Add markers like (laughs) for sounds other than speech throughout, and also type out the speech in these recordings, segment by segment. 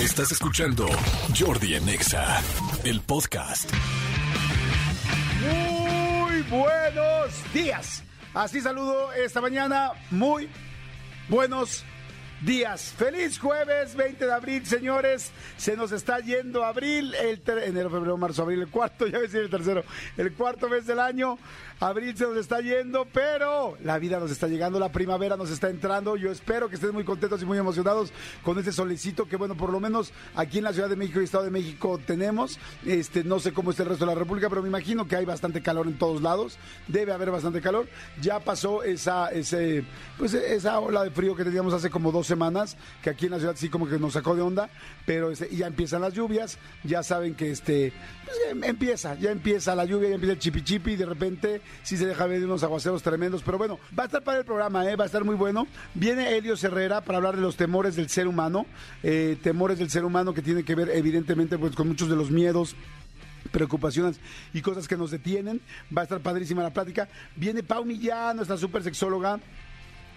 Estás escuchando Jordi Anexa, el podcast. Muy buenos días. Así saludo esta mañana. Muy buenos días. Feliz jueves 20 de abril, señores. Se nos está yendo abril, el enero, febrero, marzo, abril, el cuarto, (laughs) ya decir el tercero, el cuarto mes del año. Abril se nos está yendo, pero la vida nos está llegando, la primavera nos está entrando. Yo espero que estén muy contentos y muy emocionados con este solecito que, bueno, por lo menos aquí en la Ciudad de México y Estado de México tenemos. Este, no sé cómo está el resto de la República, pero me imagino que hay bastante calor en todos lados. Debe haber bastante calor. Ya pasó esa, ese, pues esa ola de frío que teníamos hace como dos semanas, que aquí en la ciudad sí como que nos sacó de onda, pero este, ya empiezan las lluvias. Ya saben que este, pues, em, empieza, ya empieza la lluvia, ya empieza el chipi chipi y de repente sí se deja ver unos aguaceros tremendos, pero bueno, va a estar para el programa, ¿eh? va a estar muy bueno. Viene Helio Herrera para hablar de los temores del ser humano, eh, temores del ser humano que tiene que ver evidentemente pues, con muchos de los miedos preocupaciones y cosas que nos detienen. Va a estar padrísima la plática. Viene Pau Millán, nuestra super sexóloga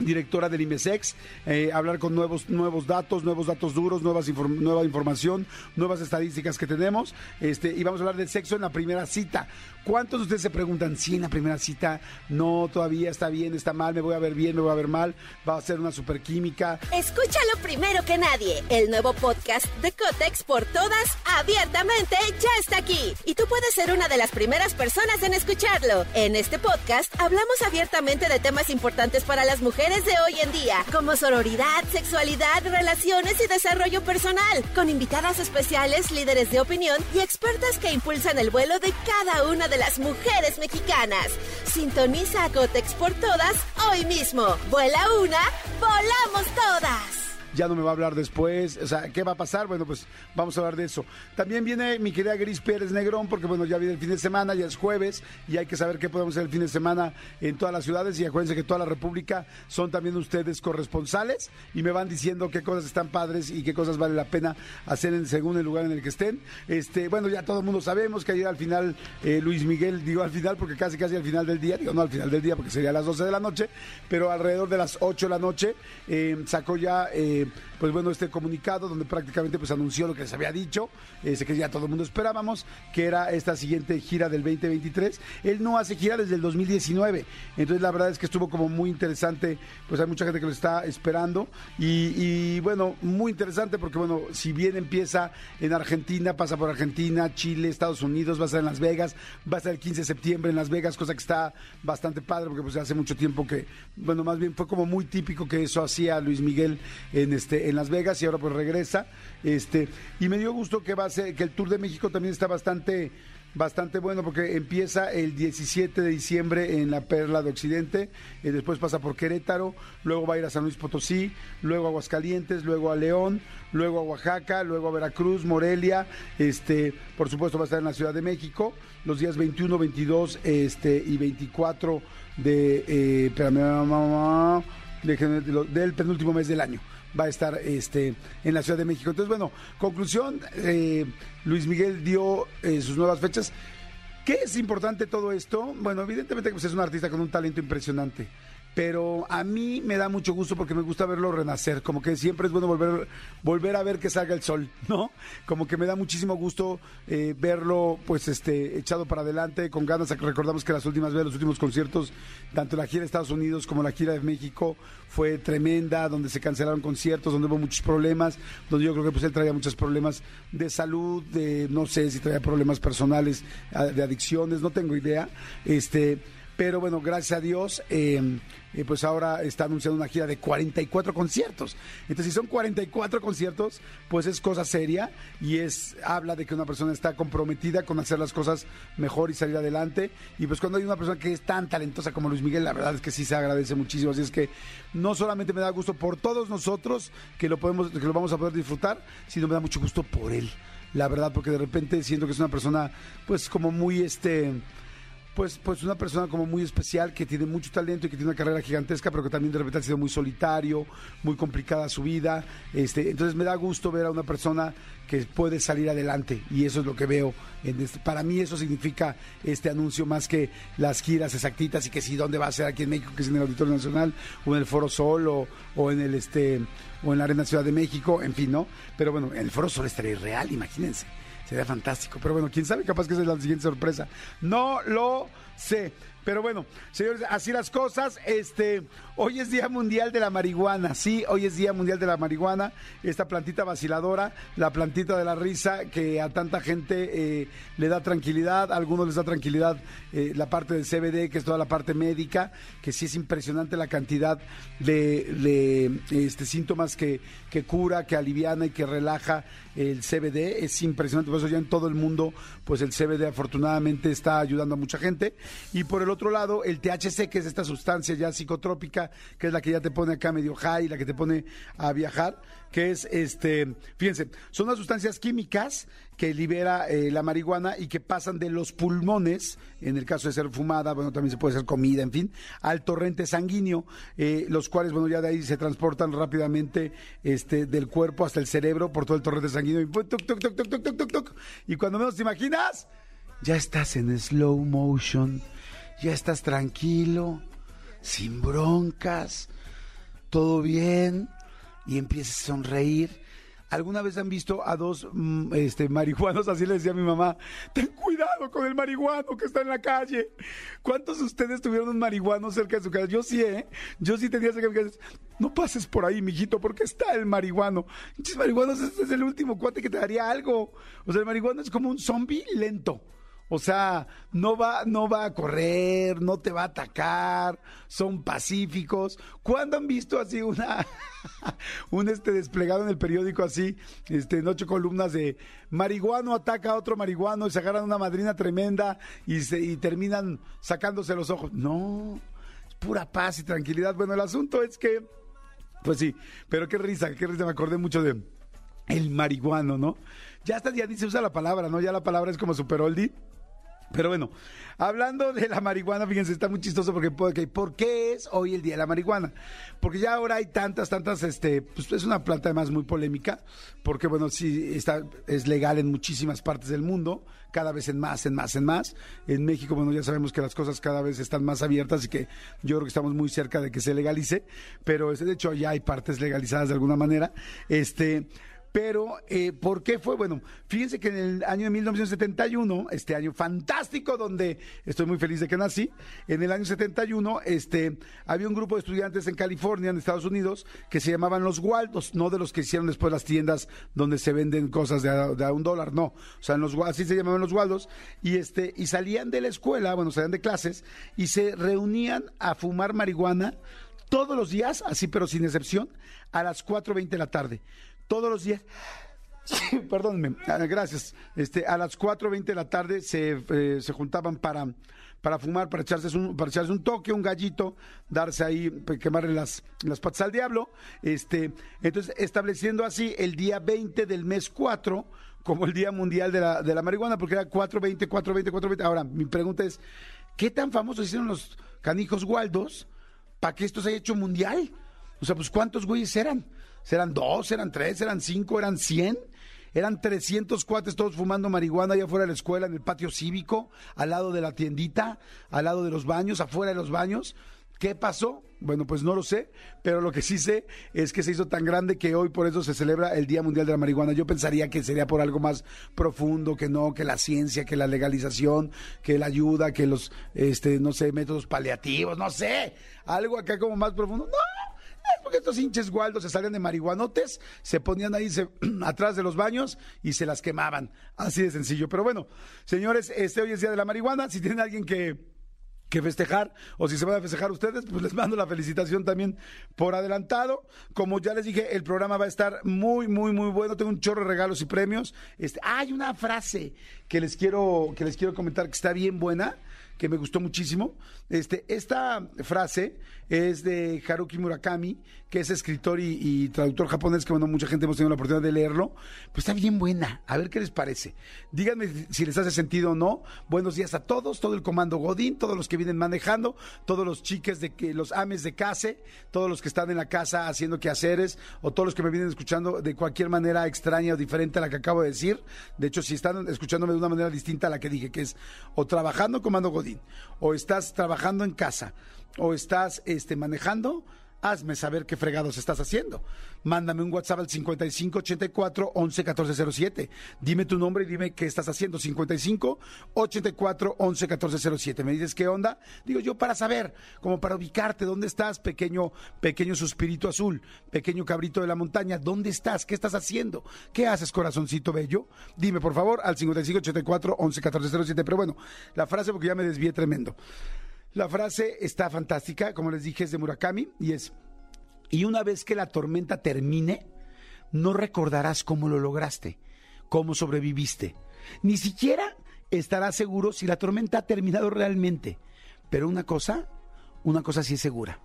directora del IMESEX, eh, hablar con nuevos, nuevos datos, nuevos datos duros, nueva información, nuevas estadísticas que tenemos. Este, y vamos a hablar del sexo en la primera cita. ¿Cuántos de ustedes se preguntan si en la primera cita no, todavía está bien, está mal, me voy a ver bien, me voy a ver mal, va a ser una superquímica? Escúchalo primero que nadie. El nuevo podcast de Cotex por todas, abiertamente, ya está aquí. Y tú puedes ser una de las primeras personas en escucharlo. En este podcast hablamos abiertamente de temas importantes para las mujeres de hoy en día, como sororidad, sexualidad, relaciones y desarrollo personal, con invitadas especiales, líderes de opinión y expertas que impulsan el vuelo de cada una las mujeres mexicanas. Sintoniza a Cotex por todas hoy mismo. Vuela una, volamos todas ya no me va a hablar después, o sea, ¿qué va a pasar? Bueno, pues vamos a hablar de eso. También viene mi querida Gris Pérez Negrón, porque bueno, ya viene el fin de semana, ya es jueves, y hay que saber qué podemos hacer el fin de semana en todas las ciudades, y acuérdense que toda la República son también ustedes corresponsales, y me van diciendo qué cosas están padres y qué cosas vale la pena hacer en, según el lugar en el que estén. Este, bueno, ya todo el mundo sabemos que ayer al final eh, Luis Miguel, digo al final, porque casi casi al final del día, digo no al final del día, porque sería a las 12 de la noche, pero alrededor de las 8 de la noche, eh, sacó ya... Eh, game pues bueno, este comunicado donde prácticamente pues anunció lo que les había dicho, ese que ya todo el mundo esperábamos, que era esta siguiente gira del 2023. Él no hace gira desde el 2019, entonces la verdad es que estuvo como muy interesante, pues hay mucha gente que lo está esperando y, bueno, muy interesante porque bueno, si bien empieza en Argentina, pasa por Argentina, Chile, Estados Unidos, va a estar en Las Vegas, va a estar el 15 de septiembre en Las Vegas, cosa que está bastante padre porque pues hace mucho tiempo que, bueno, más bien fue como muy típico que eso hacía Luis Miguel en este en Las Vegas y ahora pues regresa. Este, y me dio gusto que va a ser, que el Tour de México también está bastante bastante bueno porque empieza el 17 de diciembre en la Perla de Occidente, y después pasa por Querétaro, luego va a ir a San Luis Potosí, luego a Aguascalientes, luego a León, luego a Oaxaca, luego a Veracruz, Morelia, este, por supuesto va a estar en la Ciudad de México los días 21, 22 este, y 24 de, eh, del penúltimo mes del año va a estar este, en la Ciudad de México. Entonces, bueno, conclusión, eh, Luis Miguel dio eh, sus nuevas fechas. ¿Qué es importante todo esto? Bueno, evidentemente pues es un artista con un talento impresionante pero a mí me da mucho gusto porque me gusta verlo renacer, como que siempre es bueno volver, volver a ver que salga el sol, (laughs) ¿no? Como que me da muchísimo gusto eh, verlo pues este echado para adelante, con ganas, recordamos que las últimas veces, los últimos conciertos, tanto la gira de Estados Unidos como la gira de México fue tremenda, donde se cancelaron conciertos, donde hubo muchos problemas, donde yo creo que pues él traía muchos problemas de salud, de no sé si traía problemas personales, de adicciones, no tengo idea, este pero bueno, gracias a Dios, eh, eh, pues ahora está anunciando una gira de 44 conciertos. Entonces, si son 44 conciertos, pues es cosa seria y es habla de que una persona está comprometida con hacer las cosas mejor y salir adelante. Y pues cuando hay una persona que es tan talentosa como Luis Miguel, la verdad es que sí se agradece muchísimo. Así es que no solamente me da gusto por todos nosotros que lo podemos, que lo vamos a poder disfrutar, sino me da mucho gusto por él. La verdad, porque de repente siento que es una persona, pues como muy este pues, pues una persona como muy especial, que tiene mucho talento y que tiene una carrera gigantesca, pero que también de repente ha sido muy solitario, muy complicada su vida. Este, entonces me da gusto ver a una persona que puede salir adelante y eso es lo que veo. En este, para mí eso significa este anuncio más que las giras exactitas y que si dónde va a ser aquí en México, que es en el Auditorio Nacional o en el Foro Sol o, o en el este o en la Arena Ciudad de México, en fin, ¿no? Pero bueno, en el Foro Sol estaría real, imagínense. Sería fantástico. Pero bueno, quién sabe, capaz que esa es la siguiente sorpresa. No lo sé. Pero bueno, señores, así las cosas. Este, hoy es Día Mundial de la Marihuana. Sí, hoy es Día Mundial de la Marihuana. Esta plantita vaciladora, la plantita de la risa que a tanta gente eh, le da tranquilidad. A algunos les da tranquilidad eh, la parte del CBD, que es toda la parte médica, que sí es impresionante la cantidad de, este, síntomas que, que cura, que aliviana y que relaja el CBD. Es impresionante. Por eso ya en todo el mundo, pues el CBD afortunadamente está ayudando a mucha gente. Y por el otro lado, el THC, que es esta sustancia ya psicotrópica, que es la que ya te pone acá medio high, la que te pone a viajar, que es este, fíjense, son las sustancias químicas que libera eh, la marihuana y que pasan de los pulmones, en el caso de ser fumada, bueno, también se puede ser comida, en fin, al torrente sanguíneo, eh, los cuales, bueno, ya de ahí se transportan rápidamente este, del cuerpo hasta el cerebro por todo el torrente sanguíneo. Y, tuc, tuc, tuc, y cuando menos te imaginas, ya estás en slow motion ya estás tranquilo, sin broncas, todo bien, y empiezas a sonreír. ¿Alguna vez han visto a dos mm, este, marihuanos? (laughs) Así le decía a mi mamá, ten cuidado con el marihuano que está en la calle. ¿Cuántos de ustedes tuvieron un marihuano cerca de su casa? Yo sí, ¿eh? Yo sí tenía cerca de. No pases por ahí, mijito, porque está el marihuano. Marihuanos, este es el último cuate que te daría algo. O sea, el marihuano es como un zombie lento. O sea, no va, no va a correr, no te va a atacar, son pacíficos. ¿Cuándo han visto así una, (laughs) un este desplegado en el periódico así, este, en ocho columnas de marihuano ataca a otro marihuano y se agarran una madrina tremenda y se, y terminan sacándose los ojos? No, es pura paz y tranquilidad. Bueno, el asunto es que, pues sí, pero qué risa, qué risa, me acordé mucho de el marihuano, ¿no? Ya hasta ya dice usa la palabra, ¿no? Ya la palabra es como super oldie. Pero bueno, hablando de la marihuana, fíjense, está muy chistoso porque, ¿por qué es hoy el día de la marihuana? Porque ya ahora hay tantas, tantas, este, pues es una planta además muy polémica, porque bueno, sí está, es legal en muchísimas partes del mundo, cada vez en más, en más, en más. En México, bueno, ya sabemos que las cosas cada vez están más abiertas y que yo creo que estamos muy cerca de que se legalice, pero de hecho ya hay partes legalizadas de alguna manera. Este, pero, eh, ¿por qué fue? Bueno, fíjense que en el año de 1971, este año fantástico donde estoy muy feliz de que nací, en el año 71 este, había un grupo de estudiantes en California, en Estados Unidos, que se llamaban los Waldos, no de los que hicieron después las tiendas donde se venden cosas de a, un dólar, no. O sea, así se llamaban los Waldos, y, este, y salían de la escuela, bueno, salían de clases, y se reunían a fumar marihuana todos los días, así pero sin excepción, a las 4.20 de la tarde todos los días. (laughs) Perdónenme, ah, gracias. Este, a las 4.20 de la tarde se, eh, se juntaban para, para fumar, para echarse, un, para echarse un toque, un gallito, darse ahí, quemarle las, las patas al diablo. Este, entonces, estableciendo así el día 20 del mes 4 como el Día Mundial de la, de la Marihuana, porque era 4.20, 4.20, 4.20. Ahora, mi pregunta es, ¿qué tan famosos hicieron los canijos Waldos para que esto se haya hecho mundial? O sea, pues ¿cuántos güeyes eran? ¿Eran dos, eran tres, eran cinco, eran cien? Eran 300 cuates todos fumando marihuana allá afuera de la escuela, en el patio cívico, al lado de la tiendita, al lado de los baños, afuera de los baños. ¿Qué pasó? Bueno, pues no lo sé, pero lo que sí sé es que se hizo tan grande que hoy por eso se celebra el Día Mundial de la Marihuana. Yo pensaría que sería por algo más profundo, que no, que la ciencia, que la legalización, que la ayuda, que los, este, no sé, métodos paliativos, no sé, algo acá como más profundo. No, porque estos hinches gualdos se salían de marihuanotes, se ponían ahí (clears throat) atrás de los baños y se las quemaban. Así de sencillo. Pero bueno, señores, este hoy es día de la marihuana. Si tienen alguien que que festejar, o si se van a festejar ustedes, pues les mando la felicitación también por adelantado. Como ya les dije, el programa va a estar muy, muy, muy bueno. Tengo un chorro de regalos y premios. Este, hay una frase que les quiero, que les quiero comentar que está bien buena que me gustó muchísimo. Este, esta frase es de Haruki Murakami, que es escritor y, traductor japonés, que bueno, mucha gente hemos tenido la oportunidad de leerlo. Pues está bien buena. A ver qué les parece. Díganme si les hace sentido o no. Buenos días a todos, todo el comando Godín, todos los que vienen manejando, todos los chiques de que los ames de casa, todos los que están en la casa haciendo quehaceres, o todos los que me vienen escuchando de cualquier manera extraña o diferente a la que acabo de decir. De hecho, si están escuchándome de una manera distinta a la que dije, que es o trabajando comando Godín o estás trabajando en casa, o estás este, manejando, hazme saber qué fregados estás haciendo. Mándame un WhatsApp al 5584 111407. Dime tu nombre y dime qué estás haciendo. 55 84 111407. Me dices qué onda. Digo yo para saber, como para ubicarte, dónde estás, pequeño, pequeño suspirito azul, pequeño cabrito de la montaña, ¿dónde estás? ¿Qué estás haciendo? ¿Qué haces, corazoncito bello? Dime, por favor, al 55 84 111407. Pero bueno, la frase porque ya me desvié tremendo. La frase está fantástica, como les dije, es de Murakami y es, y una vez que la tormenta termine, no recordarás cómo lo lograste, cómo sobreviviste. Ni siquiera estarás seguro si la tormenta ha terminado realmente. Pero una cosa, una cosa sí es segura.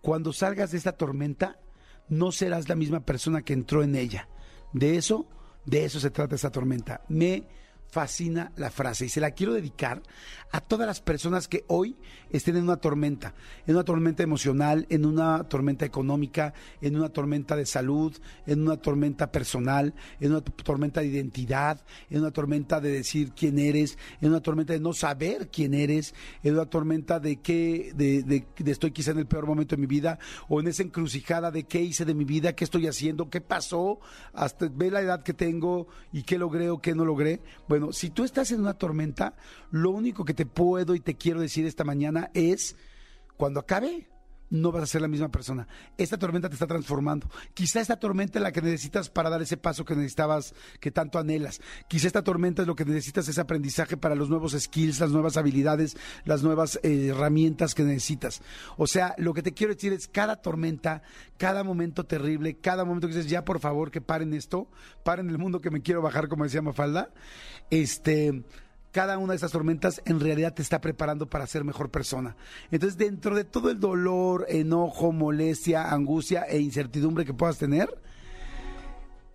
Cuando salgas de esta tormenta, no serás la misma persona que entró en ella. De eso, de eso se trata esta tormenta. Me fascina la frase y se la quiero dedicar a todas las personas que hoy estén en una tormenta, en una tormenta emocional, en una tormenta económica, en una tormenta de salud, en una tormenta personal, en una tormenta de identidad, en una tormenta de decir quién eres, en una tormenta de no saber quién eres, en una tormenta de que de, de estoy quizá en el peor momento de mi vida o en esa encrucijada de qué hice de mi vida, qué estoy haciendo, qué pasó, hasta ve la edad que tengo y qué logré o qué no logré. Bueno, si tú estás en una tormenta, lo único que te puedo y te quiero decir esta mañana es, cuando acabe, no vas a ser la misma persona. Esta tormenta te está transformando. Quizá esta tormenta es la que necesitas para dar ese paso que necesitabas, que tanto anhelas. Quizá esta tormenta es lo que necesitas, ese aprendizaje para los nuevos skills, las nuevas habilidades, las nuevas eh, herramientas que necesitas. O sea, lo que te quiero decir es cada tormenta, cada momento terrible, cada momento que dices, ya por favor que paren esto, paren el mundo que me quiero bajar, como decía Mafalda, este cada una de esas tormentas en realidad te está preparando para ser mejor persona. Entonces, dentro de todo el dolor, enojo, molestia, angustia e incertidumbre que puedas tener,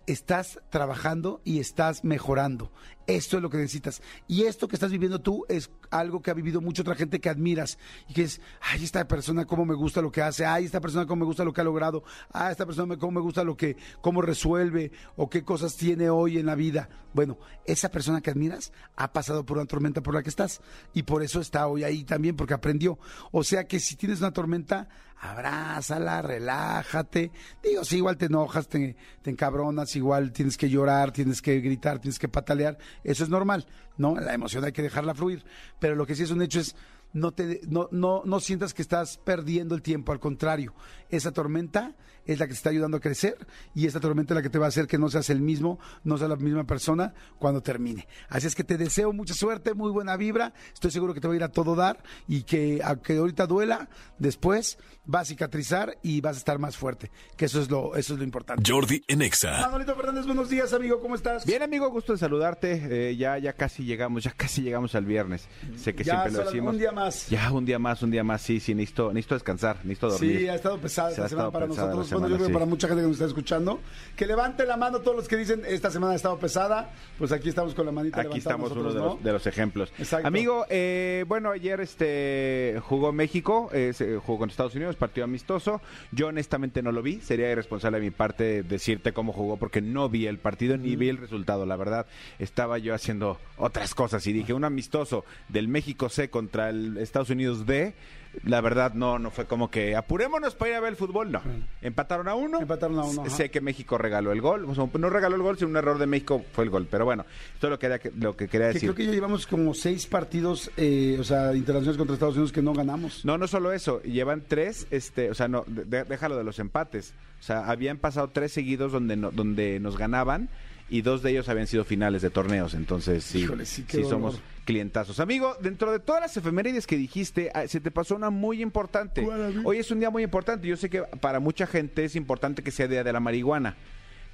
estás trabajando y estás mejorando. Esto es lo que necesitas. Y esto que estás viviendo tú es algo que ha vivido mucha otra gente que admiras y que es, ay, esta persona cómo me gusta lo que hace, ay, esta persona cómo me gusta lo que ha logrado, ay, esta persona cómo me gusta lo que, cómo resuelve o qué cosas tiene hoy en la vida. Bueno, esa persona que admiras ha pasado por una tormenta por la que estás y por eso está hoy ahí también, porque aprendió. O sea que si tienes una tormenta, abrázala, relájate. Digo, si igual te enojas, te, te encabronas, igual tienes que llorar, tienes que gritar, tienes que patalear, eso es normal, ¿no? La emoción hay que dejarla fluir, pero lo que sí es un hecho es no, te, no, no, no sientas que estás perdiendo el tiempo, al contrario, esa tormenta es la que te está ayudando a crecer y esta tormenta es la que te va a hacer que no seas el mismo, no seas la misma persona cuando termine. Así es que te deseo mucha suerte, muy buena vibra, estoy seguro que te va a ir a todo dar y que aunque ahorita duela, después va a cicatrizar y vas a estar más fuerte, que eso es lo, eso es lo importante. Jordi Enexa. Manolito Fernández, buenos días, amigo, ¿cómo estás? Bien, amigo, gusto de saludarte. Eh, ya, ya casi llegamos, ya casi llegamos al viernes. Sé que siempre lo decimos. Un día más. Ya, un día más, un día más, sí, sí, necesito, necesito descansar, necesito dormir. Sí, ha estado pesada esta semana para nosotros, bueno, yo creo para mucha gente que nos está escuchando. Que levante la mano todos los que dicen, esta semana ha estado pesada, pues aquí estamos con la manita Aquí estamos uno de, los, de, los, ejemplos. Exacto. Amigo, eh, bueno, ayer este jugó México, eh, jugó con Estados Unidos, partido amistoso. Yo honestamente no lo vi, sería irresponsable de mi parte decirte cómo jugó porque no vi el partido ni vi el resultado, la verdad. Estaba yo haciendo otras cosas y dije, un amistoso del México C contra el Estados Unidos D la verdad no no fue como que apurémonos para ir a ver el fútbol, no. Empataron a uno. Empataron a uno. Sé que México regaló el gol, no regaló el gol, sino un error de México fue el gol, pero bueno, esto es lo que, lo que quería decir. creo que ya llevamos como seis partidos, eh, o sea, internacionales contra Estados Unidos que no ganamos. No, no solo eso, llevan tres, este, o sea, no, déjalo de los empates, o sea, habían pasado tres seguidos donde, donde nos ganaban y dos de ellos habían sido finales de torneos. Entonces, sí, Híjole, sí, sí somos clientazos. Amigo, dentro de todas las efemérides que dijiste, ah, se te pasó una muy importante. Hoy es un día muy importante. Yo sé que para mucha gente es importante que sea día de la marihuana.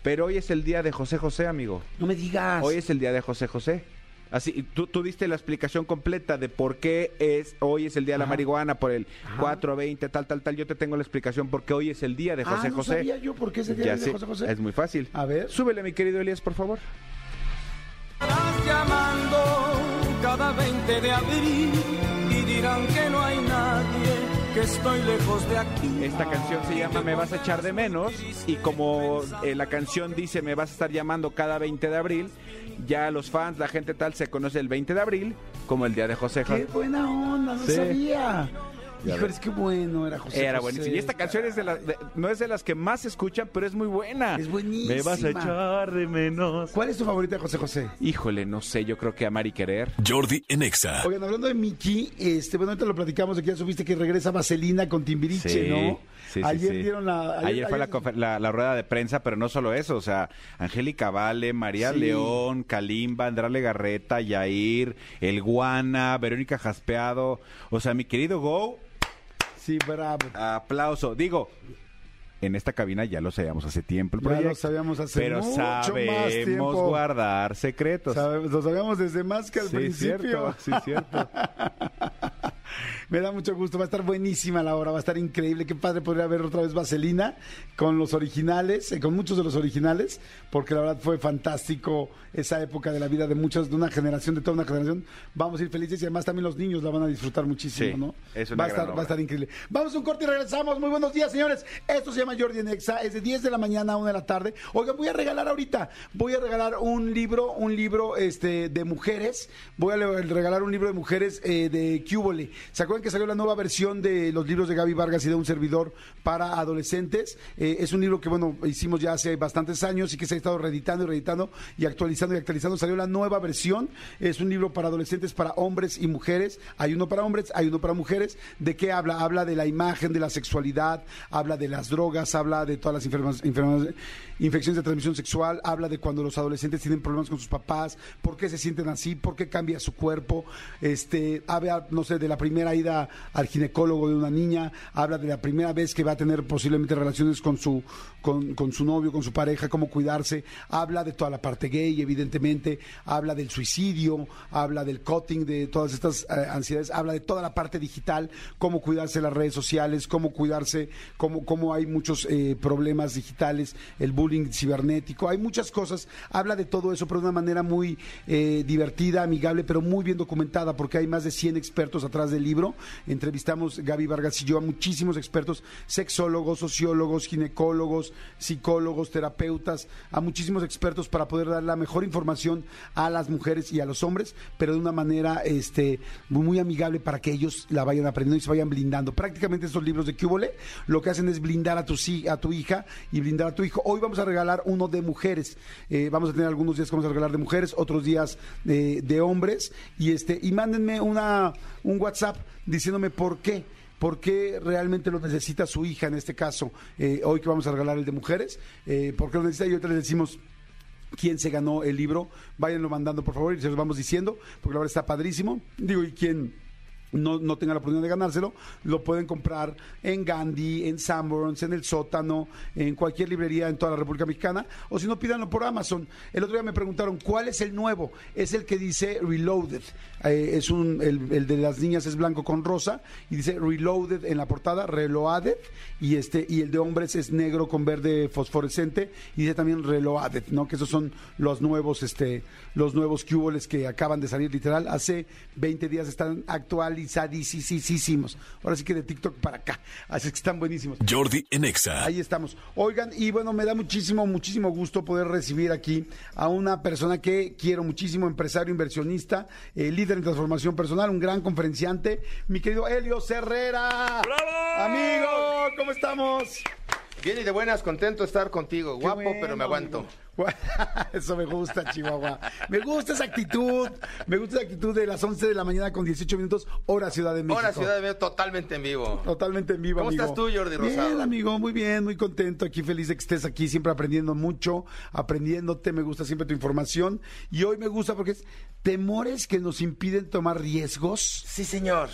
Pero hoy es el día de José José, amigo. No me digas. Hoy es el día de José José. Así, tú, tú diste la explicación completa de por qué es hoy es el día de la Ajá. marihuana, por el Ajá. 4, 20, tal, tal, tal. Yo te tengo la explicación porque hoy es el día de José ah, no José. sabía yo por qué es el día Ya de sé, José José. Es muy fácil. A ver. Súbele, mi querido Elías, por favor. Estarás llamando cada 20 de abril y dirán que no hay nadie, que estoy lejos de aquí. Esta canción se llama Me vas a echar de menos y como eh, la canción dice Me vas a estar llamando cada 20 de abril, ya los fans, la gente tal se conoce el 20 de abril como el día de José Qué José. buena onda, no Sí. sabía. Ves. es que bueno era José Era José. buenísimo. Y esta canción es de las, de- no es de las que más se escuchan, pero es muy buena. Es buenísima. Me vas a echar de menos. ¿Cuál es tu favorita José José? Híjole, no sé, yo creo que Amar y Querer. Jordi en Exa. Oigan, hablando de Miki, este, bueno, ahorita lo platicamos de que ya supiste que regresa Vaselina con Timbiriche, Sí, ¿no? Sí, ayer sí. dieron la... Ayer, fue la, la- la rueda de prensa, pero no solo eso, o sea, Angélica Vale, María Sí. León, Kalimba, Andrale Garreta, Yair, El Guana, Verónica Jaspeado, o sea, mi querido Go, Sí, bravo. aplauso. Digo, en esta cabina ya lo sabíamos hace tiempo el Ya proyecto. lo sabíamos hace pero mucho más sabemos tiempo. guardar secretos. Sabemos- lo sabíamos desde más que al sí, principio. cierto, sí, cierto. (laughs) Me da mucho gusto, va a estar buenísima la hora, va a estar increíble. Qué padre podría ver otra vez Vaselina con los originales, eh, con muchos de los originales, porque la verdad fue fantástico esa época de la vida de muchos, de una generación, de toda una generación. Vamos a ir felices y además también los niños la van a disfrutar muchísimo, Sí, ¿no? es una va, a estar, va obra. a estar increíble. Vamos a un corte y regresamos. Muy buenos días, señores. Esto se llama Jordi en Exa, es de 10 de la mañana a 1 de la tarde. Oigan, voy a regalar ahorita, voy a regalar un libro, un libro este, de mujeres. Voy a regalar un libro de mujeres eh, de Cúbole. ¿Se acuerdan que salió la nueva versión de los libros de Gaby Vargas y de un servidor para adolescentes? Eh, es un libro que, bueno, hicimos ya hace bastantes años y que se ha estado reeditando y reeditando y actualizando y actualizando. Salió la nueva versión. Es un libro para adolescentes, para hombres y mujeres. Hay uno para hombres, hay uno para mujeres. ¿De qué habla? Habla de la imagen, de la sexualidad, habla de las drogas, habla de todas las infecciones de transmisión sexual, habla de cuando los adolescentes tienen problemas con sus papás, por qué se sienten así, por qué cambia su cuerpo. Este, habla, no sé, de la primera ida al ginecólogo de una niña, habla de la primera vez que va a tener posiblemente relaciones con su, con, su novio, con su pareja, cómo cuidarse, habla de toda la parte gay, evidentemente, habla del suicidio, habla del cutting, de todas estas eh, ansiedades, habla de toda la parte digital, cómo cuidarse las redes sociales, cómo cuidarse, cómo, cómo hay muchos eh, problemas digitales, el bullying cibernético, hay muchas cosas, habla de todo eso, pero de una manera muy eh, divertida, amigable, pero muy bien documentada, porque hay más de 100 expertos atrás del libro. Entrevistamos Gaby Vargas y yo a muchísimos expertos, sexólogos, sociólogos, ginecólogos, psicólogos, terapeutas, a muchísimos expertos para poder dar la mejor información a las mujeres y a los hombres, pero de una manera este, muy, amigable para que ellos la vayan aprendiendo y se vayan blindando. Prácticamente estos libros de Cúbole lo que hacen es blindar a tu, hija y blindar a tu hijo. Hoy vamos a regalar uno de mujeres. Eh, vamos a tener algunos días que vamos a regalar de mujeres, otros días de, de hombres. Y este, y mándenme una, un WhatsApp diciéndome por qué. ¿Por qué realmente lo necesita su hija en este caso? Eh, hoy que vamos a regalar el de mujeres, eh, ¿por qué lo necesita? Y ahorita les decimos quién se ganó el libro. Váyanlo mandando, por favor, y se los vamos diciendo, porque la verdad está padrísimo. Digo, y quién no, no tenga la oportunidad de ganárselo, lo pueden comprar en Gandhi, en Sanborns, en El Sótano, en cualquier librería en toda la República Mexicana, o si no, pídanlo por Amazon. El otro día me preguntaron, ¿cuál es el nuevo? Es el que dice Reloaded. Eh, es un, el, el de las niñas es blanco con rosa, y dice Reloaded en la portada, Reloaded, y, este, y el de hombres es negro con verde fosforescente, y dice también Reloaded, ¿no? Que esos son los nuevos, este, los nuevos cuboles que acaban de salir literal. Hace 20 días están actualizadísimos. Ahora sí que de TikTok para acá. Así que están buenísimos. Jordi en Exa. Ahí estamos. Oigan, y bueno, me da muchísimo, muchísimo gusto poder recibir aquí a una persona que quiero muchísimo, empresario, inversionista, eh, líder en transformación personal, un gran conferenciante, mi querido Helio Herrera. Amigo, ¿cómo estamos? Bien y de buenas, contento de estar contigo. Guapo, bueno, pero me aguanto. (laughs) Eso me gusta, Chihuahua. Me gusta esa actitud. Me gusta esa actitud de las 11 de la mañana con 18 minutos, hora Ciudad de México. Ahora Ciudad de México totalmente en vivo. Totalmente en vivo, ¿Cómo amigo. estás tú, Jordi Rosado? Bien, amigo, muy bien, muy contento. Aquí feliz de que estés aquí, siempre aprendiendo mucho, aprendiéndote. Me gusta siempre tu información. Y hoy me gusta porque es temores que nos impiden tomar riesgos. Sí, señor.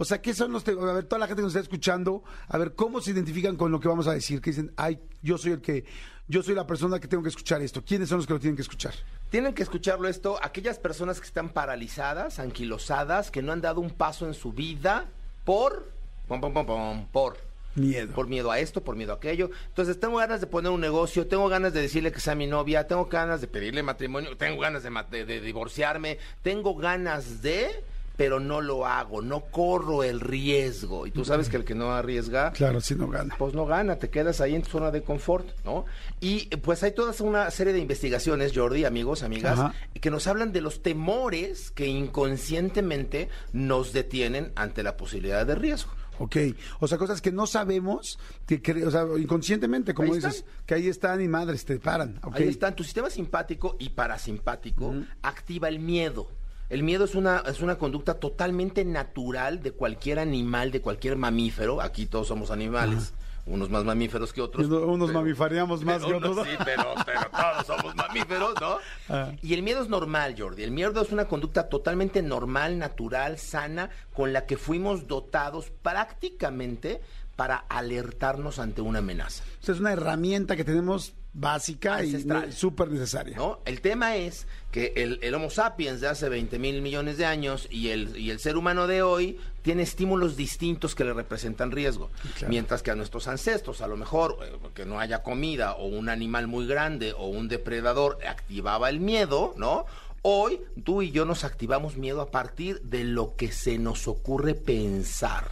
O sea, ¿qué son los? A ver, toda la gente que nos está escuchando, a ver, ¿cómo se identifican con lo que vamos a decir? Que dicen, ay, yo soy el que, yo soy la persona que tengo que escuchar esto. ¿Quiénes son los que lo tienen que escuchar? Tienen que escucharlo esto aquellas personas que están paralizadas, anquilosadas, que no han dado un paso en su vida por... Pom, pom, pom, pom, por... Miedo. Por miedo a esto, por miedo a aquello. Entonces, tengo ganas de poner un negocio, tengo ganas de decirle que sea mi novia, tengo ganas de pedirle matrimonio, tengo ganas de, ma- de- de divorciarme, tengo ganas de, pero no lo hago, no corro el riesgo. Y tú sabes que el que no arriesga, Claro, si no gana. pues no gana, te quedas ahí en tu zona de confort, ¿no? Y pues hay toda una serie de investigaciones, Jordi, amigos, amigas, Ajá. que nos hablan de los temores que inconscientemente nos detienen ante la posibilidad de riesgo. Ok, o sea, cosas que no sabemos, que cre- o sea, inconscientemente, como dices, que ahí están y madres, te paran. Ahí están, tu sistema simpático y parasimpático activa el miedo. El miedo es una, es una conducta totalmente natural de cualquier animal, de cualquier mamífero. Aquí todos somos animales, unos más mamíferos que otros. Uno- unos pero- mamifariamos más que otros. Sí, pero, pero todos somos mamíferos, ¿no? Ah. Y el miedo es normal, Jordi. El miedo es una conducta totalmente normal, natural, sana, con la que fuimos dotados prácticamente para alertarnos ante una amenaza. O sea, es una herramienta que tenemos básica y Ancestral. súper necesaria. ¿no? El tema es que el, el Homo sapiens de hace 20 mil millones de años y el, y el ser humano de hoy tiene estímulos distintos que le representan riesgo. Claro. Mientras que a nuestros ancestros, a lo mejor eh, que no haya comida o un animal muy grande o un depredador activaba el miedo, ¿no? Hoy tú y yo nos activamos miedo a partir de lo que se nos ocurre pensar.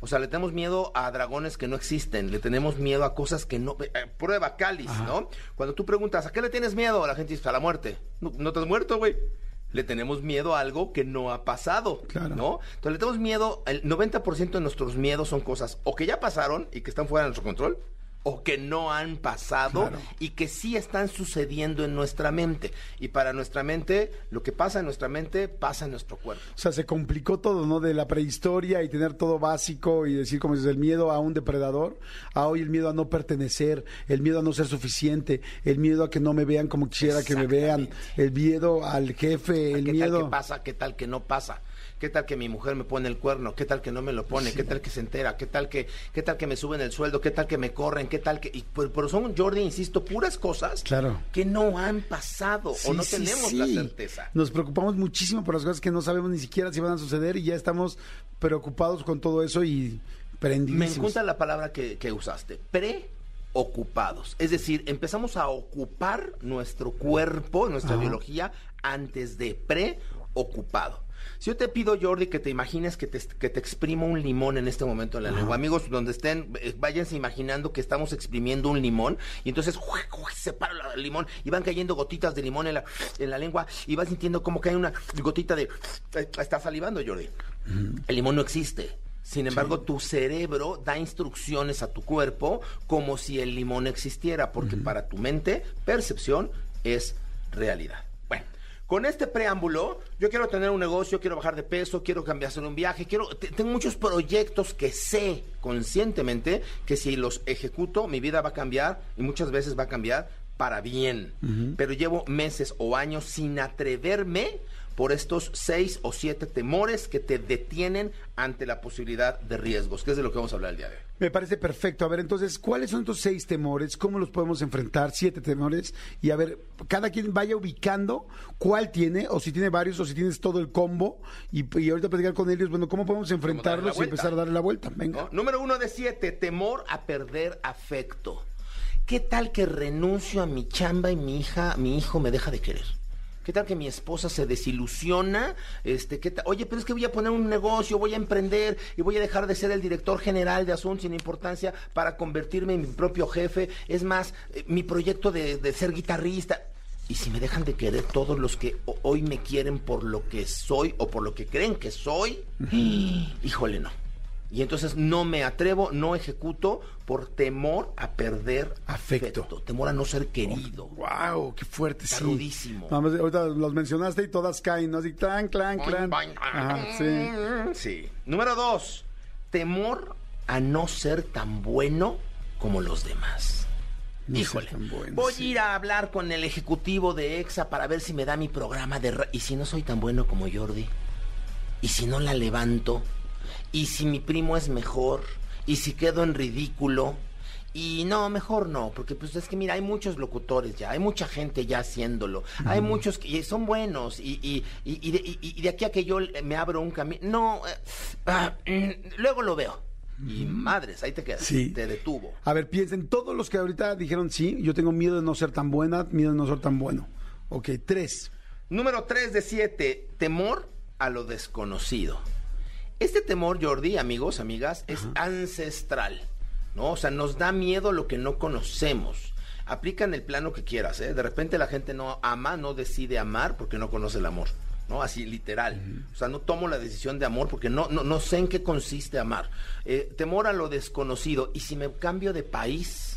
O sea, le tenemos miedo a dragones que no existen, le tenemos miedo a cosas que no... eh, prueba cáliz, ¿no? Cuando tú preguntas, ¿a qué le tienes miedo? La gente dice, a la muerte. No, no te has muerto, güey. Le tenemos miedo a algo que no ha pasado, Claro. ¿no? Entonces le tenemos miedo, el 90% de nuestros miedos son cosas o que ya pasaron y que están fuera de nuestro control, o que no han pasado Claro. y que sí están sucediendo en nuestra mente. Y para nuestra mente, lo que pasa en nuestra mente pasa en nuestro cuerpo. O sea, se complicó todo, ¿no? De la prehistoria y tener todo básico y decir, como dices, el miedo a un depredador, a hoy el miedo a no pertenecer, el miedo a no ser suficiente, el miedo a que no me vean como quisiera que me vean, el miedo al jefe, el ¿Qué miedo... tal que pasa? ¿Qué tal que no pasa? ¿Qué tal que mi mujer me pone el cuerno? ¿Qué tal que no me lo pone? ¿Qué tal que se entera? ¿Qué tal que, qué tal que me suben el sueldo? ¿Qué tal que me corren? ¿Qué tal que...? y- pero, son, Jordi, insisto, puras cosas Claro. que no han pasado Sí, o no sí, tenemos sí. la certeza. Nos preocupamos muchísimo por las cosas que no sabemos ni siquiera si van a suceder y ya estamos preocupados con todo eso y Me prendidísimos. encanta la palabra que, que usaste, preocupados. Es decir, empezamos a ocupar nuestro cuerpo, nuestra Ajá. biología, antes de preocupado. Si yo te pido, Jordi, que te imagines que te, que te exprimo un limón en este momento en la lengua. Amigos, donde estén, eh, váyanse imaginando que estamos exprimiendo un limón y entonces ¡juec, juec! se para la- el limón y van cayendo gotitas de limón en la, en la lengua y vas sintiendo como cae una gotita de... eh, Está salivando, Jordi. El limón no existe. Sin embargo, tu cerebro da instrucciones a tu cuerpo como si el limón existiera, porque para tu mente, percepción es realidad. Con este preámbulo, yo quiero tener un negocio, quiero bajar de peso, quiero cambiar, hacer un viaje, quiero, te- tengo muchos proyectos que sé conscientemente que si los ejecuto, mi vida va a cambiar y muchas veces va a cambiar para bien. Pero llevo meses o años sin atreverme por estos seis o siete temores que te detienen ante la posibilidad de riesgos, que es de lo que vamos a hablar el día de hoy. Me parece perfecto. A ver, entonces, ¿cuáles son estos seis temores? ¿Cómo los podemos enfrentar? Siete temores. Y a ver, cada quien vaya ubicando cuál tiene, o si tiene varios, o si tienes todo el combo. Y, y ahorita platicar con ellos, bueno, ¿cómo podemos enfrentarlos y empezar a darle la vuelta? Venga. ¿no? Número uno de siete, temor a perder afecto. ¿Qué tal que renuncio a mi chamba y mi hija, mi hijo me deja de querer? ¿Qué tal que mi esposa se desilusiona? Este, ¿qué tal? Oye, pero es que voy a poner un negocio, voy a emprender y voy a dejar de ser el director general de Asuntos sin importancia para convertirme en mi propio jefe. Es más, eh, mi proyecto de, de ser guitarrista. Y si me dejan de querer todos los que ho- hoy me quieren por lo que soy o por lo que creen que soy, (gasps) híjole, no. Y entonces no me atrevo, no ejecuto por temor a perder Afecto. afecto, temor a no ser querido. Wow, qué fuerte, Está sí. rudísimo. Más, ahorita los mencionaste y todas caen, ¿no? Así, clan, clan, clan. Boing, boing. Ajá, sí. Sí. Número dos, temor a no ser tan bueno como los demás. No Híjole, bueno, voy sí. a ir a hablar con el ejecutivo de EXA para ver si me da mi programa de... ¿Y si no soy tan bueno como Jordi? ¿Y si no la levanto? ¿Y si mi primo es mejor? ¿Y si quedo en ridículo? Y no, mejor no, porque pues es que mira, hay muchos locutores ya, hay mucha gente ya haciéndolo, hay muchos que y son buenos y, y, y, y de, y- y de aquí a que yo me abro un camino, no, eh, ah, mm, luego lo veo. Y madres, ahí te quedas, Sí. te detuvo. A ver, piensen, todos los que ahorita dijeron sí, yo tengo miedo de no ser tan buena, miedo de no ser tan bueno. Ok, tres. Número 3 de 7, temor a lo desconocido. Este temor, Jordi, amigos, amigas, es ancestral, ¿no? O sea, nos da miedo lo que no conocemos. Aplica en el plano que quieras, ¿eh? De repente la gente no ama, no decide amar porque no conoce el amor, ¿no? Así literal. O sea, no tomo la decisión de amor porque no, no, no sé en qué consiste amar. Eh, temor a lo desconocido. Y si me cambio de país,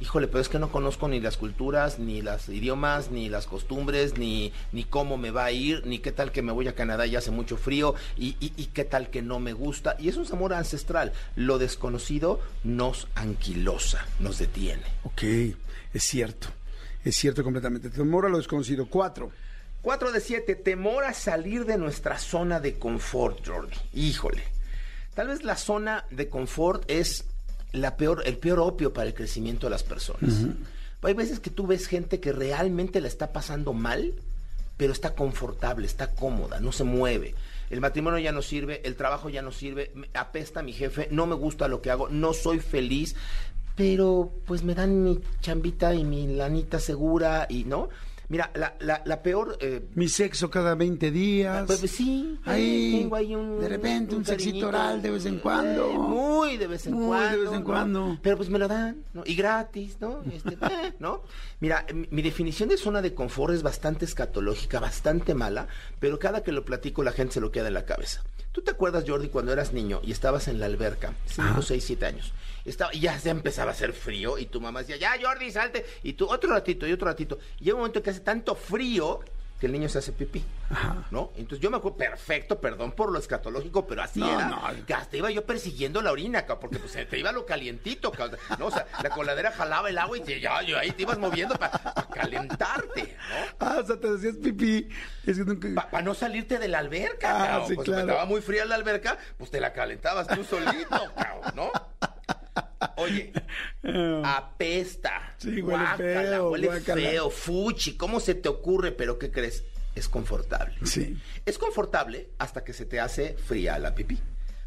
Híjole, pero es que no conozco ni las culturas, ni los idiomas, ni las costumbres, ni, ni cómo me va a ir, ni qué tal que me voy a Canadá y hace mucho frío, y, y- y qué tal que no me gusta. Y es amor ancestral. Lo desconocido nos anquilosa, nos detiene. Ok, es cierto. Es cierto completamente. Temor a lo desconocido. Cuatro. 4 de 7, temor a salir de nuestra zona de confort, Jordi. Híjole. Tal vez la zona de confort es la peor, el peor opio para el crecimiento de las personas. Hay veces que tú ves gente que realmente la está pasando mal, pero está confortable, está cómoda, no se mueve. El matrimonio ya no sirve, el trabajo ya no sirve, apesta mi jefe, no me gusta lo que hago, no soy feliz, pero pues me dan mi chambita y mi lanita segura y no. Mira, la, la, la peor... eh, Mi sexo cada 20 días. pues, pues, sí, Ahí, tengo ahí un, de repente un, sexito cariñito. oral de vez en cuando. Eh, muy de vez en Muy de cuando. vez en ¿no? cuando. Pero pues me lo dan, ¿no? Y gratis, ¿no? Este, (laughs) eh, ¿no? Mira, mi, mi definición de zona de confort es bastante escatológica, bastante mala, pero cada que lo platico la gente se lo queda en la cabeza. ¿Tú te acuerdas, Jordi, cuando eras niño y estabas en la alberca, 5, 6, 7 años? Estaba, y ya, ya empezaba a hacer frío y tu mamá decía, ya, Jordi, salte. Y tú, otro ratito y otro ratito. Y llega un momento que hace tanto frío que el niño se hace pipí. ¿No? Entonces yo me acuerdo, perfecto, perdón por lo escatológico, pero así No, era. no. Que hasta iba yo persiguiendo la orina, porque pues se te iba lo calientito, ca, ¿no? O sea, la coladera jalaba el agua y te, ya, yo ahí te ibas moviendo para calentarte, ¿no? Ah, o sea, te decías pipí. Es que nunca... Para no salirte de la alberca, Ah, cabrón. sí, pues claro. estaba muy fría la alberca, pues te la calentabas tú solito, cabrón, ¿no? Oye, (laughs) apesta. Sí, huele guácala, feo, Huele guácala. feo, fuchi. ¿Cómo se te ocurre? Pero ¿qué crees? Es confortable. Sí. Es confortable hasta que se te hace fría la pipí.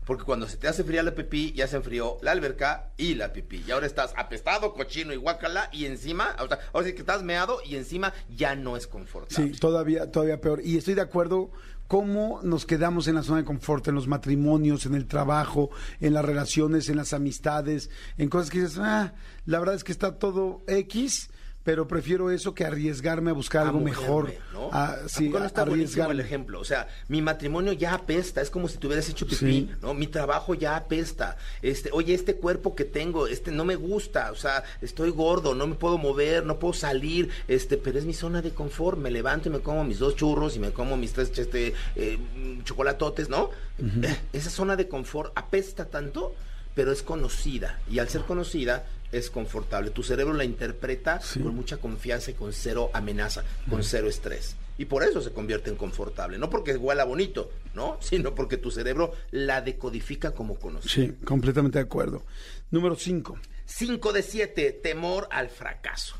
Porque cuando se te hace fría la pipí, ya se enfrió la alberca y la pipí. Y ahora estás apestado, cochino y guácala, y encima, o sea, ahora sí que estás meado y encima ya no es confortable. Sí, todavía, todavía peor. Y estoy de acuerdo cómo nos quedamos en la zona de confort, en los matrimonios, en el trabajo, en las relaciones, en las amistades, en cosas que dices, ah, la verdad es que está todo X, pero prefiero eso que arriesgarme a buscar a algo mejor. ¿no? Ah, ¿A sí, poco no está arriesgarme. el ejemplo. O sea, mi matrimonio ya apesta, es como si te hubieras hecho pipí, Sí. ¿no? Mi trabajo ya apesta. Este, oye, este cuerpo que tengo, este no me gusta, o sea, estoy gordo, no me puedo mover, no puedo salir, este, pero es mi zona de confort. Me levanto y me como mis dos churros y me como mis tres este, eh, chocolatotes, ¿no? Eh, Esa zona de confort apesta tanto, pero es conocida. Y al ser conocida, es confortable. Tu cerebro la interpreta Sí. con mucha confianza y con cero amenaza, con cero estrés. Y por eso se convierte en confortable. No porque huela bonito, ¿no? (laughs) Sino porque tu cerebro la decodifica como conocida. Sí, completamente de acuerdo. Número 5. 5 de 7, temor al fracaso.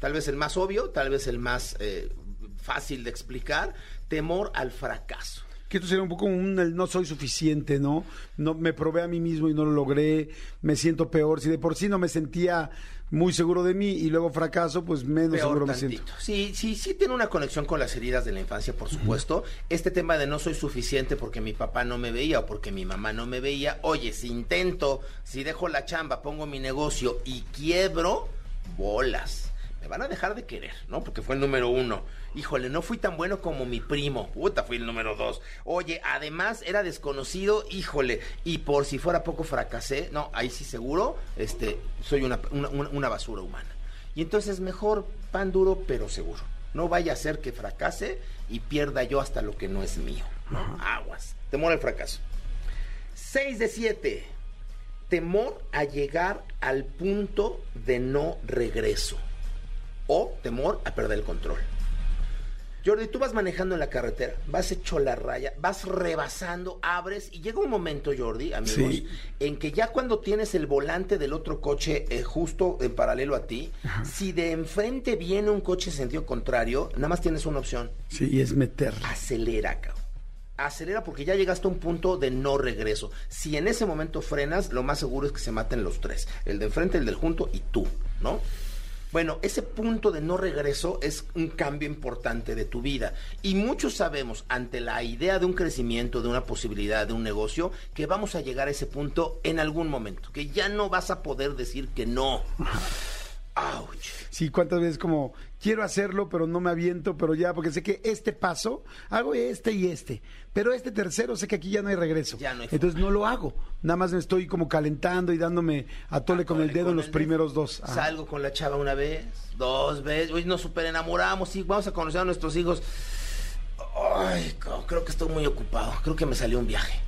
Tal vez el más obvio, tal vez el más eh, fácil de explicar, temor al fracaso. Que esto sería un poco un no soy suficiente, ¿no? No me probé a mí mismo y no lo logré, me siento peor. Si de por sí no me sentía muy seguro de mí y luego fracaso, pues menos Peor seguro me siento. Sí, sí, sí tiene una conexión con las heridas de la infancia, por supuesto. Este tema de no soy suficiente porque mi papá no me veía o porque mi mamá no me veía. Oye, si intento, si dejo la chamba, pongo mi negocio y quiebro, bolas. me van a dejar de querer, ¿no? Porque fue el número uno. Híjole, no fui tan bueno como mi primo. Puta, fui el número dos. Oye, además era desconocido, híjole. Y por si fuera poco fracasé, no, ahí sí seguro, este, soy una, una, basura humana. Y entonces mejor pan duro, pero seguro. No vaya a ser que fracase y pierda yo hasta lo que no es mío. ¿no? Aguas. Temor al fracaso. 6 de 7. Temor a llegar al punto de no regreso. O temor a perder el control. Jordi, tú vas manejando en la carretera, vas hecho la raya, vas rebasando, abres y llega un momento, Jordi, amigos, Sí. en que ya cuando tienes el volante del otro coche eh, justo en paralelo a ti, si de enfrente viene un coche en sentido contrario, nada más tienes una opción, Sí, y es meter. acelera, cabrón. Acelera porque ya llegaste a un punto de no regreso. Si en ese momento frenas, lo más seguro es que se maten los tres. El de enfrente, el del junto y tú, ¿no? Bueno, ese punto de no regreso es un cambio importante de tu vida. Y muchos sabemos, ante la idea de un crecimiento, de una posibilidad, de un negocio, que vamos a llegar a ese punto en algún momento, que ya no vas a poder decir que no. (laughs) ¡Auch! Sí, cuántas veces como quiero hacerlo, pero no me aviento, pero ya, porque sé que este paso, hago este y este, pero este tercero sé que aquí ya no hay regreso. Ya no hay Entonces no lo hago. Nada más me estoy como calentando y dándome a tole con el dedo en los el primeros dos. Ajá. Salgo con la chava una vez, dos veces, hoy nos super enamoramos, sí, vamos a conocer a nuestros hijos. Ay, creo que estoy muy ocupado, creo que me salió un viaje.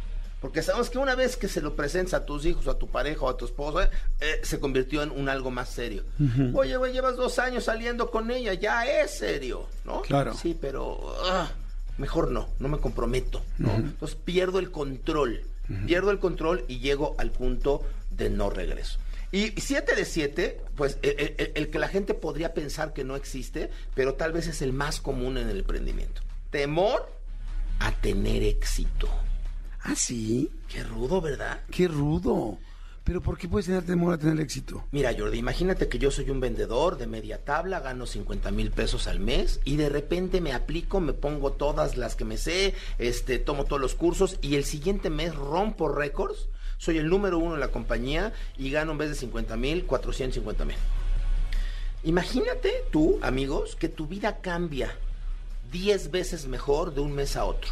Porque sabemos que una vez que se lo presentas a tus hijos, o a tu pareja o a tu esposa, eh, se convirtió en un algo más serio. Oye, güey, llevas dos años saliendo con ella, ya es serio, ¿no? Claro. Sí, pero ah, mejor no, no me comprometo, ¿no? Entonces pierdo el control, pierdo el control y llego al punto de no regreso. Y siete de siete, pues el, el- el que la gente podría pensar que no existe, pero tal vez es el más común en el emprendimiento. Temor a tener éxito. Ah, sí. Qué rudo, ¿verdad? Qué rudo. Pero ¿por qué puedes tener temor a tener éxito? Mira, Jordi, imagínate que yo soy un vendedor de media tabla, gano 50 mil pesos al mes y de repente me aplico, me pongo todas las que me sé, este, tomo todos los cursos y el siguiente mes rompo récords, soy el número uno en la compañía y gano en vez de 50 mil, 450 mil. Imagínate tú, amigos, que tu vida cambia 10 veces mejor de un mes a otro.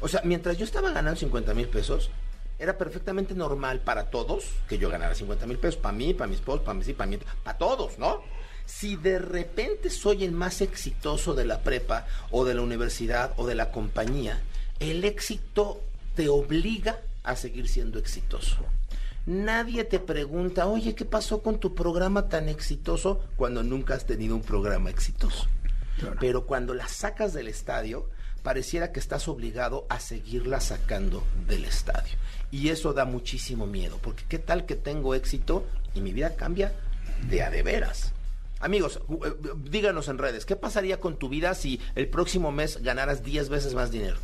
O sea, mientras yo estaba ganando 50 mil pesos, era perfectamente normal para todos que yo ganara 50 mil pesos, para mí, para mi esposo, para mí, para mí, para todos, ¿no? Si de repente soy el más exitoso de la prepa o de la universidad o de la compañía, el éxito te obliga a seguir siendo exitoso. Nadie te pregunta, oye, ¿qué pasó con tu programa tan exitoso cuando nunca has tenido un programa exitoso? Pero cuando la sacas del estadio, pareciera que estás obligado a seguirla sacando del estadio. Y eso da muchísimo miedo, porque qué tal que tengo éxito y mi vida cambia de a de veras. Amigos, eh, díganos en redes, ¿qué pasaría con tu vida si el próximo mes ganaras 10 veces más dinero?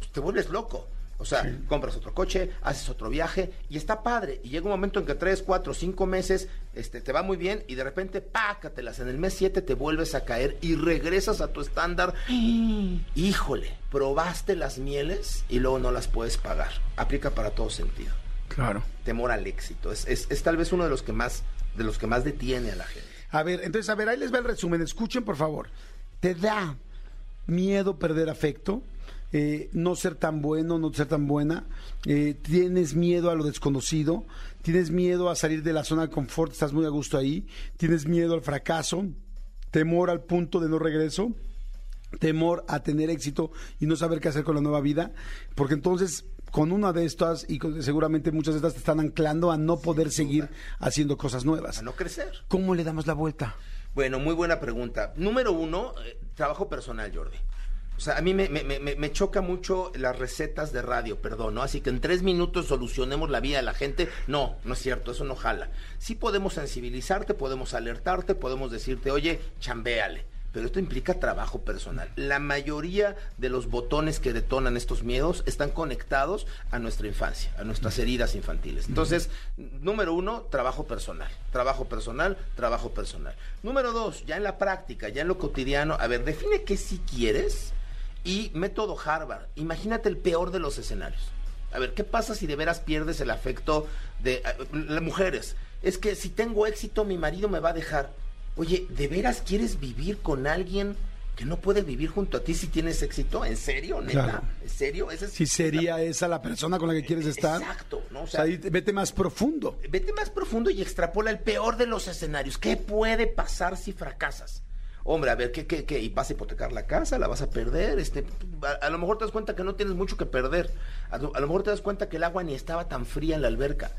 Pues te vuelves loco. O sea, compras otro coche, haces otro viaje y está padre. Y llega un momento en que tres, cuatro, cinco meses este, te va muy bien y de repente, pácatelas. En el mes 7 te vuelves a caer y regresas a tu estándar. (gasps) Híjole, probaste las mieles y luego no las puedes pagar. Aplica para todo sentido. Claro. Temor al éxito. Es, es- es tal vez uno de los que más, de los que más detiene a la gente. A ver, entonces, a ver, ahí les va el resumen. Escuchen, por favor. ¿Te da miedo perder afecto? Eh, no ser tan bueno, no ser tan buena. Eh, tienes miedo a lo desconocido. Tienes miedo a salir de la zona de confort. Estás muy a gusto ahí. Tienes miedo al fracaso. Temor al punto de no regreso. Temor a tener éxito y no saber qué hacer con la nueva vida. Porque entonces, con una de estas, y con- seguramente muchas de estas te están anclando a no poder seguir haciendo cosas nuevas. A no crecer. ¿Cómo le damos la vuelta? Bueno, muy buena pregunta. Número uno, eh, trabajo personal, Jordi. O sea, a mí me, me- me- me choca mucho las recetas de radio, perdón, ¿no? Así que en tres minutos solucionemos la vida de la gente. No, no es cierto, eso no jala. Sí podemos sensibilizarte, podemos alertarte, podemos decirte, oye, chambéale. Pero esto implica trabajo personal. La mayoría de los botones que detonan estos miedos están conectados a nuestra infancia, a nuestras heridas infantiles. Entonces, número uno, trabajo personal. Trabajo personal, trabajo personal. Número dos, ya en la práctica, ya en lo cotidiano, a ver, define qué sí quieres y método Harvard. Imagínate el peor de los escenarios. A ver, ¿qué pasa si de veras pierdes el afecto de eh, las mujeres? Es que si tengo éxito, mi marido me va a dejar. Oye, ¿de veras quieres vivir con alguien que no puede vivir junto a ti si tienes éxito? ¿En serio, neta? Claro. ¿En serio? Esa es- Si sería esa la persona con la que quieres estar. Exacto, ¿no? O O sea, sea, ahí te- vete más profundo. vete más profundo y extrapola el peor de los escenarios. ¿Qué puede pasar si fracasas? Hombre, a ver, ¿qué, qué, qué? ¿Y vas a hipotecar la casa? ¿La vas a perder? Este, a, a lo mejor te das cuenta que no tienes mucho que perder. A, lo a lo mejor te das cuenta que el agua ni estaba tan fría en la alberca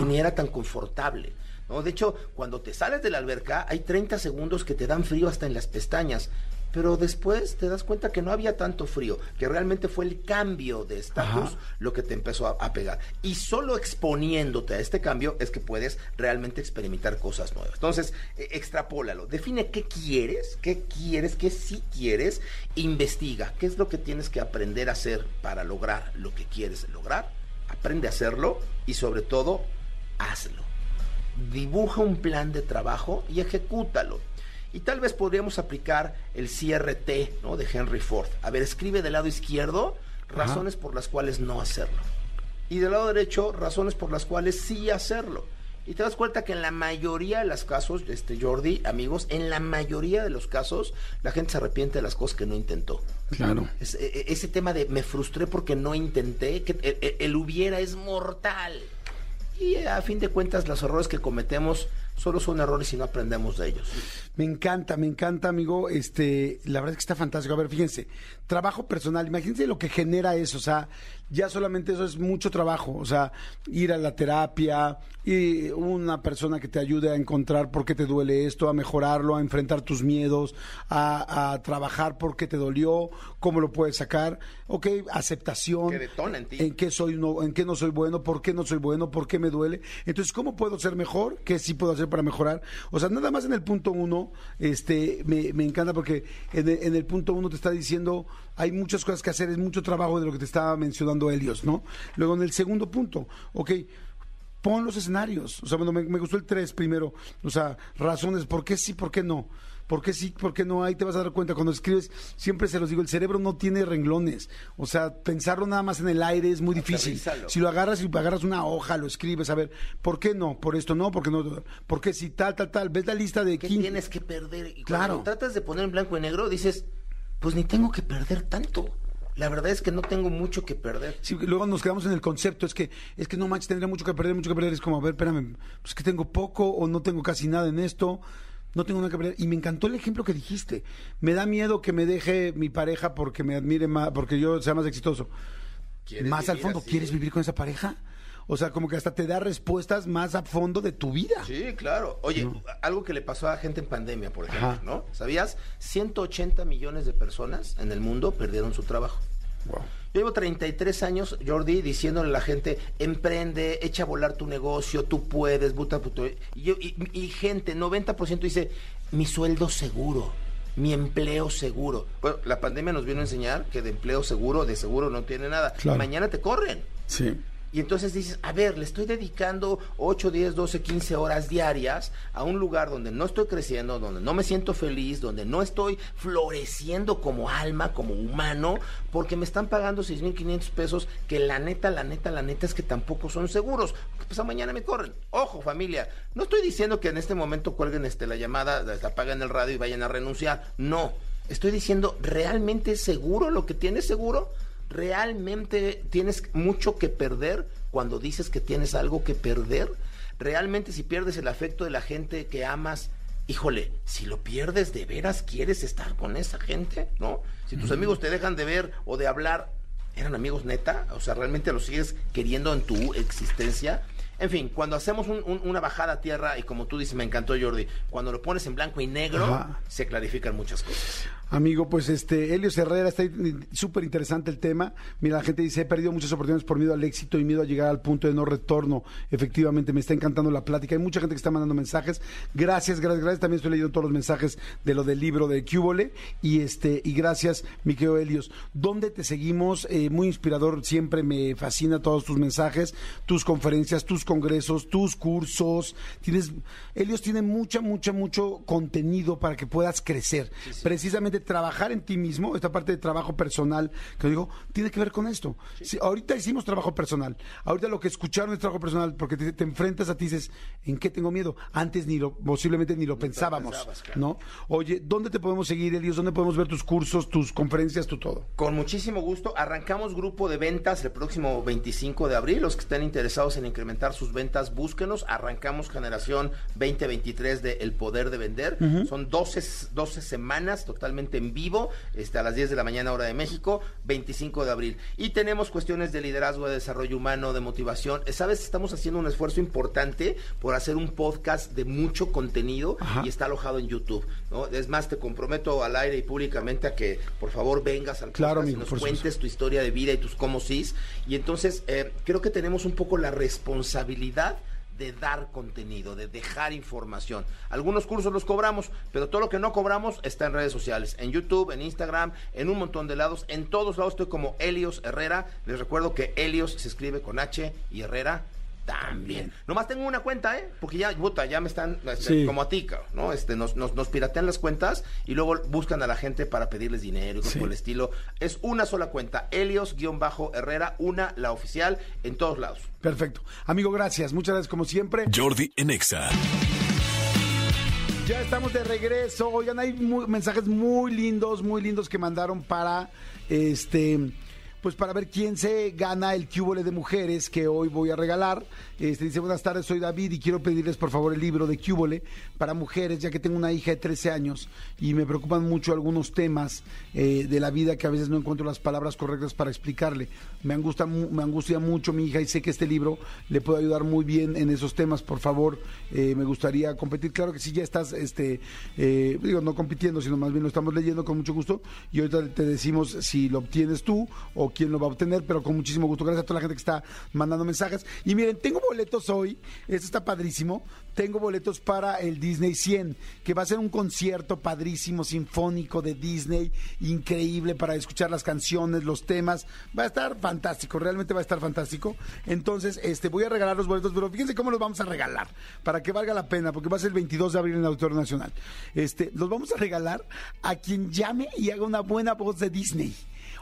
y ni era tan confortable. ¿no? De hecho, cuando te sales de la alberca, hay 30 segundos que te dan frío hasta en las pestañas. Pero después te das cuenta que no había tanto frío, que realmente fue el cambio de estatus lo que te empezó a, a pegar. Y solo exponiéndote a este cambio es que puedes realmente experimentar cosas nuevas. Entonces, eh, extrapólalo. Define qué quieres, qué quieres, qué sí quieres. Investiga qué es lo que tienes que aprender a hacer para lograr lo que quieres lograr. Aprende a hacerlo y sobre todo, hazlo. Dibuja un plan de trabajo y ejecútalo. Y tal vez podríamos aplicar el CRT ¿no? de Henry Ford. A ver, escribe del lado izquierdo razones por las cuales no hacerlo. Y del lado derecho, razones por las cuales sí hacerlo. Y te das cuenta que en la mayoría de los casos, este Jordi, amigos, en la mayoría de los casos, la gente se arrepiente de las cosas que no intentó. Claro. Es- e- e- ese tema de me frustré porque no intenté, que el, el- el hubiera es mortal. Y a fin de cuentas, los errores que cometemos solo son errores y no aprendemos de ellos. Me encanta, me encanta, amigo. Este, la verdad es que está fantástico. A ver, fíjense, trabajo personal, imagínense lo que genera eso, o sea, ya solamente eso es mucho trabajo, o sea, ir a la terapia y una persona que te ayude a encontrar por qué te duele esto, a mejorarlo, a enfrentar tus miedos, a, a trabajar por qué te dolió, cómo lo puedes sacar, ok, aceptación, Que detona en ti. en qué soy no, en qué no soy bueno, por qué no soy bueno, por qué me duele. Entonces, ¿cómo puedo ser mejor? ¿Qué sí puedo hacer para mejorar? O sea, nada más en el punto uno, este, me, me encanta porque en el, en el punto uno te está diciendo hay muchas cosas que hacer, es mucho trabajo de lo que te estaba mencionando Helios, ¿no? Luego en el segundo punto, ok, pon los escenarios. O sea, bueno, me, me gustó el tres primero. O sea, razones, ¿por qué sí, por qué no? ¿Por qué sí, por qué no? Ahí te vas a dar cuenta. Cuando escribes, siempre se los digo, el cerebro no tiene renglones. O sea, pensarlo nada más en el aire es muy difícil. Aterrízalo. Si lo agarras y agarras una hoja, lo escribes, a ver, ¿por qué no? Por esto no, porque no, ¿por qué sí, tal, tal, tal? Ves la lista de ¿Qué 15. tienes que perder? Y Claro. cuando tratas de poner en blanco y negro, dices, pues ni tengo que perder tanto. La verdad es que no tengo mucho que perder. Sí, luego nos quedamos en el concepto, es que, es que no manches, tendría mucho que perder, mucho que perder. Es como, a ver, espérame, pues que tengo poco o no tengo casi nada en esto, no tengo nada que perder. Y me encantó el ejemplo que dijiste. Me da miedo que me deje mi pareja porque me admire más, porque yo sea más exitoso. ¿Quieres Más al fondo, así? ¿quieres vivir con esa pareja? O sea, como que hasta te da respuestas más a fondo de tu vida. Sí, claro. Oye, algo que le pasó a gente en pandemia, por ejemplo, Ajá. ¿no? ¿Sabías? 180 millones de personas en el mundo perdieron su trabajo. Wow. Yo llevo 33 años, Jordi, diciéndole a la gente, emprende, echa a volar tu negocio, tú puedes, buta puto. Y, yo- y- y gente, 90% dice, mi sueldo seguro, mi empleo seguro. Bueno, la pandemia nos vino a enseñar que de empleo seguro, de seguro no tiene nada. Claro. Mañana te corren. Sí. Y entonces dices, a ver, le estoy dedicando 8, 10, 12, 15 horas diarias a un lugar donde no estoy creciendo, donde no me siento feliz, donde no estoy floreciendo como alma, como humano, porque me están pagando 6.500 pesos que la neta, la neta, la neta es que tampoco son seguros. Pues a mañana me corren. Ojo, familia, no estoy diciendo que en este momento cuelguen este, la llamada, la apaguen el radio y vayan a renunciar. No, estoy diciendo, ¿realmente es seguro lo que tienes seguro? ¿Realmente tienes mucho que perder cuando dices que tienes algo que perder? ¿Realmente si pierdes el afecto de la gente que amas, híjole, si lo pierdes de veras, quieres estar con esa gente? ¿No? Si tus amigos te dejan de ver o de hablar, ¿eran amigos neta? O sea, ¿realmente los sigues queriendo en tu existencia? En fin, cuando hacemos un- un- una bajada a tierra, y como tú dices, me encantó Jordi, cuando lo pones en blanco y negro, Ajá. se clarifican muchas cosas. Amigo, pues este, Helios Herrera, está súper interesante el tema. Mira, la gente dice, he perdido muchas oportunidades por miedo al éxito y miedo a llegar al punto de no retorno. Efectivamente, me está encantando la plática. Hay mucha gente que está mandando mensajes. Gracias, gracias, gracias. También estoy leyendo todos los mensajes de lo del libro de Cúbole. Y este, y gracias, mi querido Helios. ¿Dónde te seguimos? Eh, muy inspirador, siempre me fascina todos tus mensajes, tus conferencias, tus congresos, tus cursos, tienes, Helios tiene mucha, mucha, mucho contenido para que puedas crecer. Precisamente trabajar en ti mismo, esta parte de trabajo personal, que digo, tiene que ver con esto. Sí, ahorita hicimos trabajo personal, ahorita lo que escucharon es trabajo personal, porque te, te enfrentas a ti y dices, ¿en qué tengo miedo? Antes ni lo, posiblemente ni lo pensábamos, pensabas, claro. ¿no? Oye, ¿dónde te podemos seguir, Helios? ¿Dónde podemos ver tus cursos, tus conferencias, tu todo? Con muchísimo gusto. Arrancamos grupo de ventas el próximo 25 de abril. Los que estén interesados en incrementar sus ventas, búsquenos. Arrancamos generación 2023 de El Poder de Vender. Son 12, 12 semanas totalmente en vivo, este, a las 10 de la mañana hora de México, 25 de abril. Y tenemos cuestiones de liderazgo, de desarrollo humano, de motivación. Sabes, estamos haciendo un esfuerzo importante por hacer un podcast de mucho contenido Ajá. y está alojado en YouTube. ¿no? Es más, te comprometo al aire y públicamente a que por favor vengas al Claro, podcast y nos supuesto. cuentes tu historia de vida y tus cómo sís. Y entonces eh, creo que tenemos un poco la responsabilidad de dar contenido, de dejar información. Algunos cursos los cobramos, pero todo lo que no cobramos está en redes sociales, en YouTube, en Instagram, en un montón de lados. En todos lados estoy como Helios Herrera. Les recuerdo que Helios se escribe con H y Herrera también. Nomás tengo una cuenta, ¿eh? Porque ya, puta, ya me están, este, Sí. como a ti, ¿no? Este, nos, nos, nos piratean las cuentas y luego buscan a la gente para pedirles dinero y cosas Sí. por el estilo. Es una sola cuenta, Helios-Herrera, una, la oficial, en todos lados. Perfecto. Amigo, gracias. Muchas gracias como siempre. Jordi en Exa. Ya estamos de regreso. Oigan, hay muy- mensajes muy lindos, muy lindos que mandaron para este. Pues para ver quién se gana el cúbole de mujeres que hoy voy a regalar. Este dice, buenas tardes, soy David y quiero pedirles por favor el libro de cúbole para mujeres, ya que tengo una hija de 13 años y me preocupan mucho algunos temas eh, de la vida que a veces no encuentro las palabras correctas para explicarle. Me angustia, me angustia mucho mi hija y sé que este libro le puede ayudar muy bien en esos temas. Por favor, eh, me gustaría competir. Claro que sí, ya estás, este, eh, digo, no compitiendo, sino más bien lo estamos leyendo con mucho gusto y ahorita te decimos si lo obtienes tú o quién lo va a obtener, pero con muchísimo gusto. Gracias a toda la gente que está mandando mensajes. Y miren, tengo boletos hoy, esto está padrísimo. Tengo boletos para el Disney 100, que va a ser un concierto padrísimo, sinfónico de Disney, increíble para escuchar las canciones, los temas. Va a estar fantástico, realmente va a estar fantástico. Entonces, este, voy a regalar los boletos, pero fíjense cómo los vamos a regalar, para que valga la pena, porque va a ser el 22 de abril en el Auditorio Nacional. Este, los vamos a regalar a quien llame y haga una buena voz de Disney.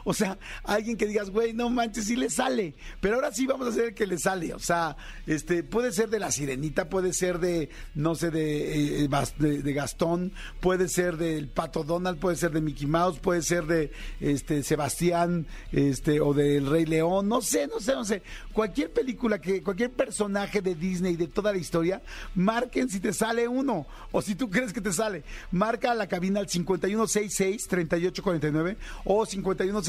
O sea, alguien que digas, güey, no manches, sí le sale. Pero ahora sí vamos a hacer que le sale. O sea, este, puede ser de la sirenita, puede ser de, no sé, de, eh, de, Gastón, puede ser del Pato Donald, puede ser de Mickey Mouse, puede ser de este Sebastián, este, o del Rey León, no sé, no sé, no sé. Cualquier película que, cualquier personaje de Disney de toda la historia, marquen si te sale uno. O si tú crees que te sale. Marca la cabina al 5166-3849 o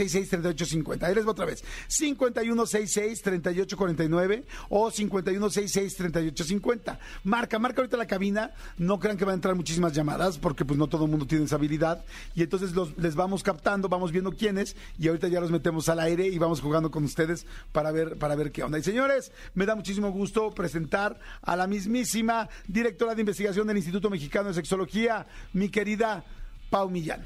5166-3850. Ahí les va otra vez. 5166-3849 o 5166-3850. Marca, marca ahorita la cabina. No crean que van a entrar muchísimas llamadas porque pues no todo el mundo tiene esa habilidad. Y entonces les vamos captando, vamos viendo quiénes y ahorita ya los metemos al aire y vamos jugando con ustedes para ver, para ver qué onda. Y señores, me da muchísimo gusto presentar a la mismísima directora de investigación del Instituto Mexicano de Sexología, mi querida Pau Millán.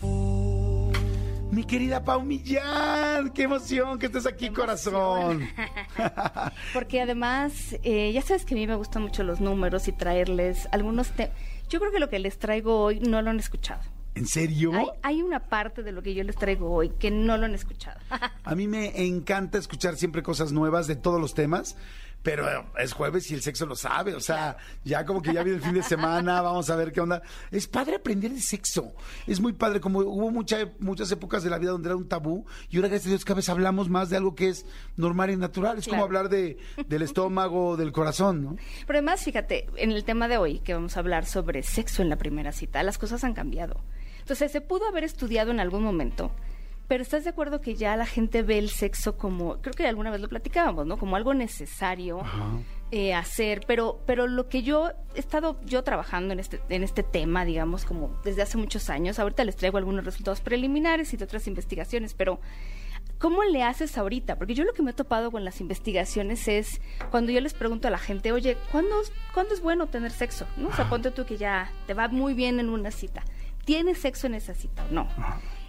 Mi querida Pau Millán, qué emoción que estés aquí, corazón. (laughs) Porque además, eh, ya sabes que a mí me gustan mucho los números y traerles algunos temas. Yo creo que lo que les traigo hoy no lo han escuchado. ¿En serio? Hay, hay una parte de lo que yo les traigo hoy que no lo han escuchado. (laughs) A mí me encanta escuchar siempre cosas nuevas de todos los temas, pero es jueves y el sexo lo sabe, o sea, ya como que ya viene el fin de semana, (laughs) vamos a ver qué onda. Es padre aprender de sexo, es muy padre, como hubo mucha, muchas épocas de la vida donde era un tabú y ahora gracias a Dios cada vez hablamos más de algo que es normal y natural, es como hablar de, del estómago, del corazón, ¿no? Pero además, fíjate, en el tema de hoy, que vamos a hablar sobre sexo en la primera cita, las cosas han cambiado. Entonces, se pudo haber estudiado en algún momento, pero ¿estás de acuerdo que ya la gente ve el sexo como, creo que alguna vez lo platicábamos, ¿no? Como algo necesario eh, hacer, pero, pero lo que yo he estado yo trabajando en este, en este tema, digamos, como desde hace muchos años, ahorita les traigo algunos resultados preliminares y de otras investigaciones, pero ¿Cómo le haces ahorita? Porque yo lo que me he topado con las investigaciones es cuando yo les pregunto a la gente, oye, ¿cuándo, ¿cuándo es bueno tener sexo? ¿No? O sea, ponte tú que ya te va muy bien en una cita. ¿Tienes sexo en esa cita o no?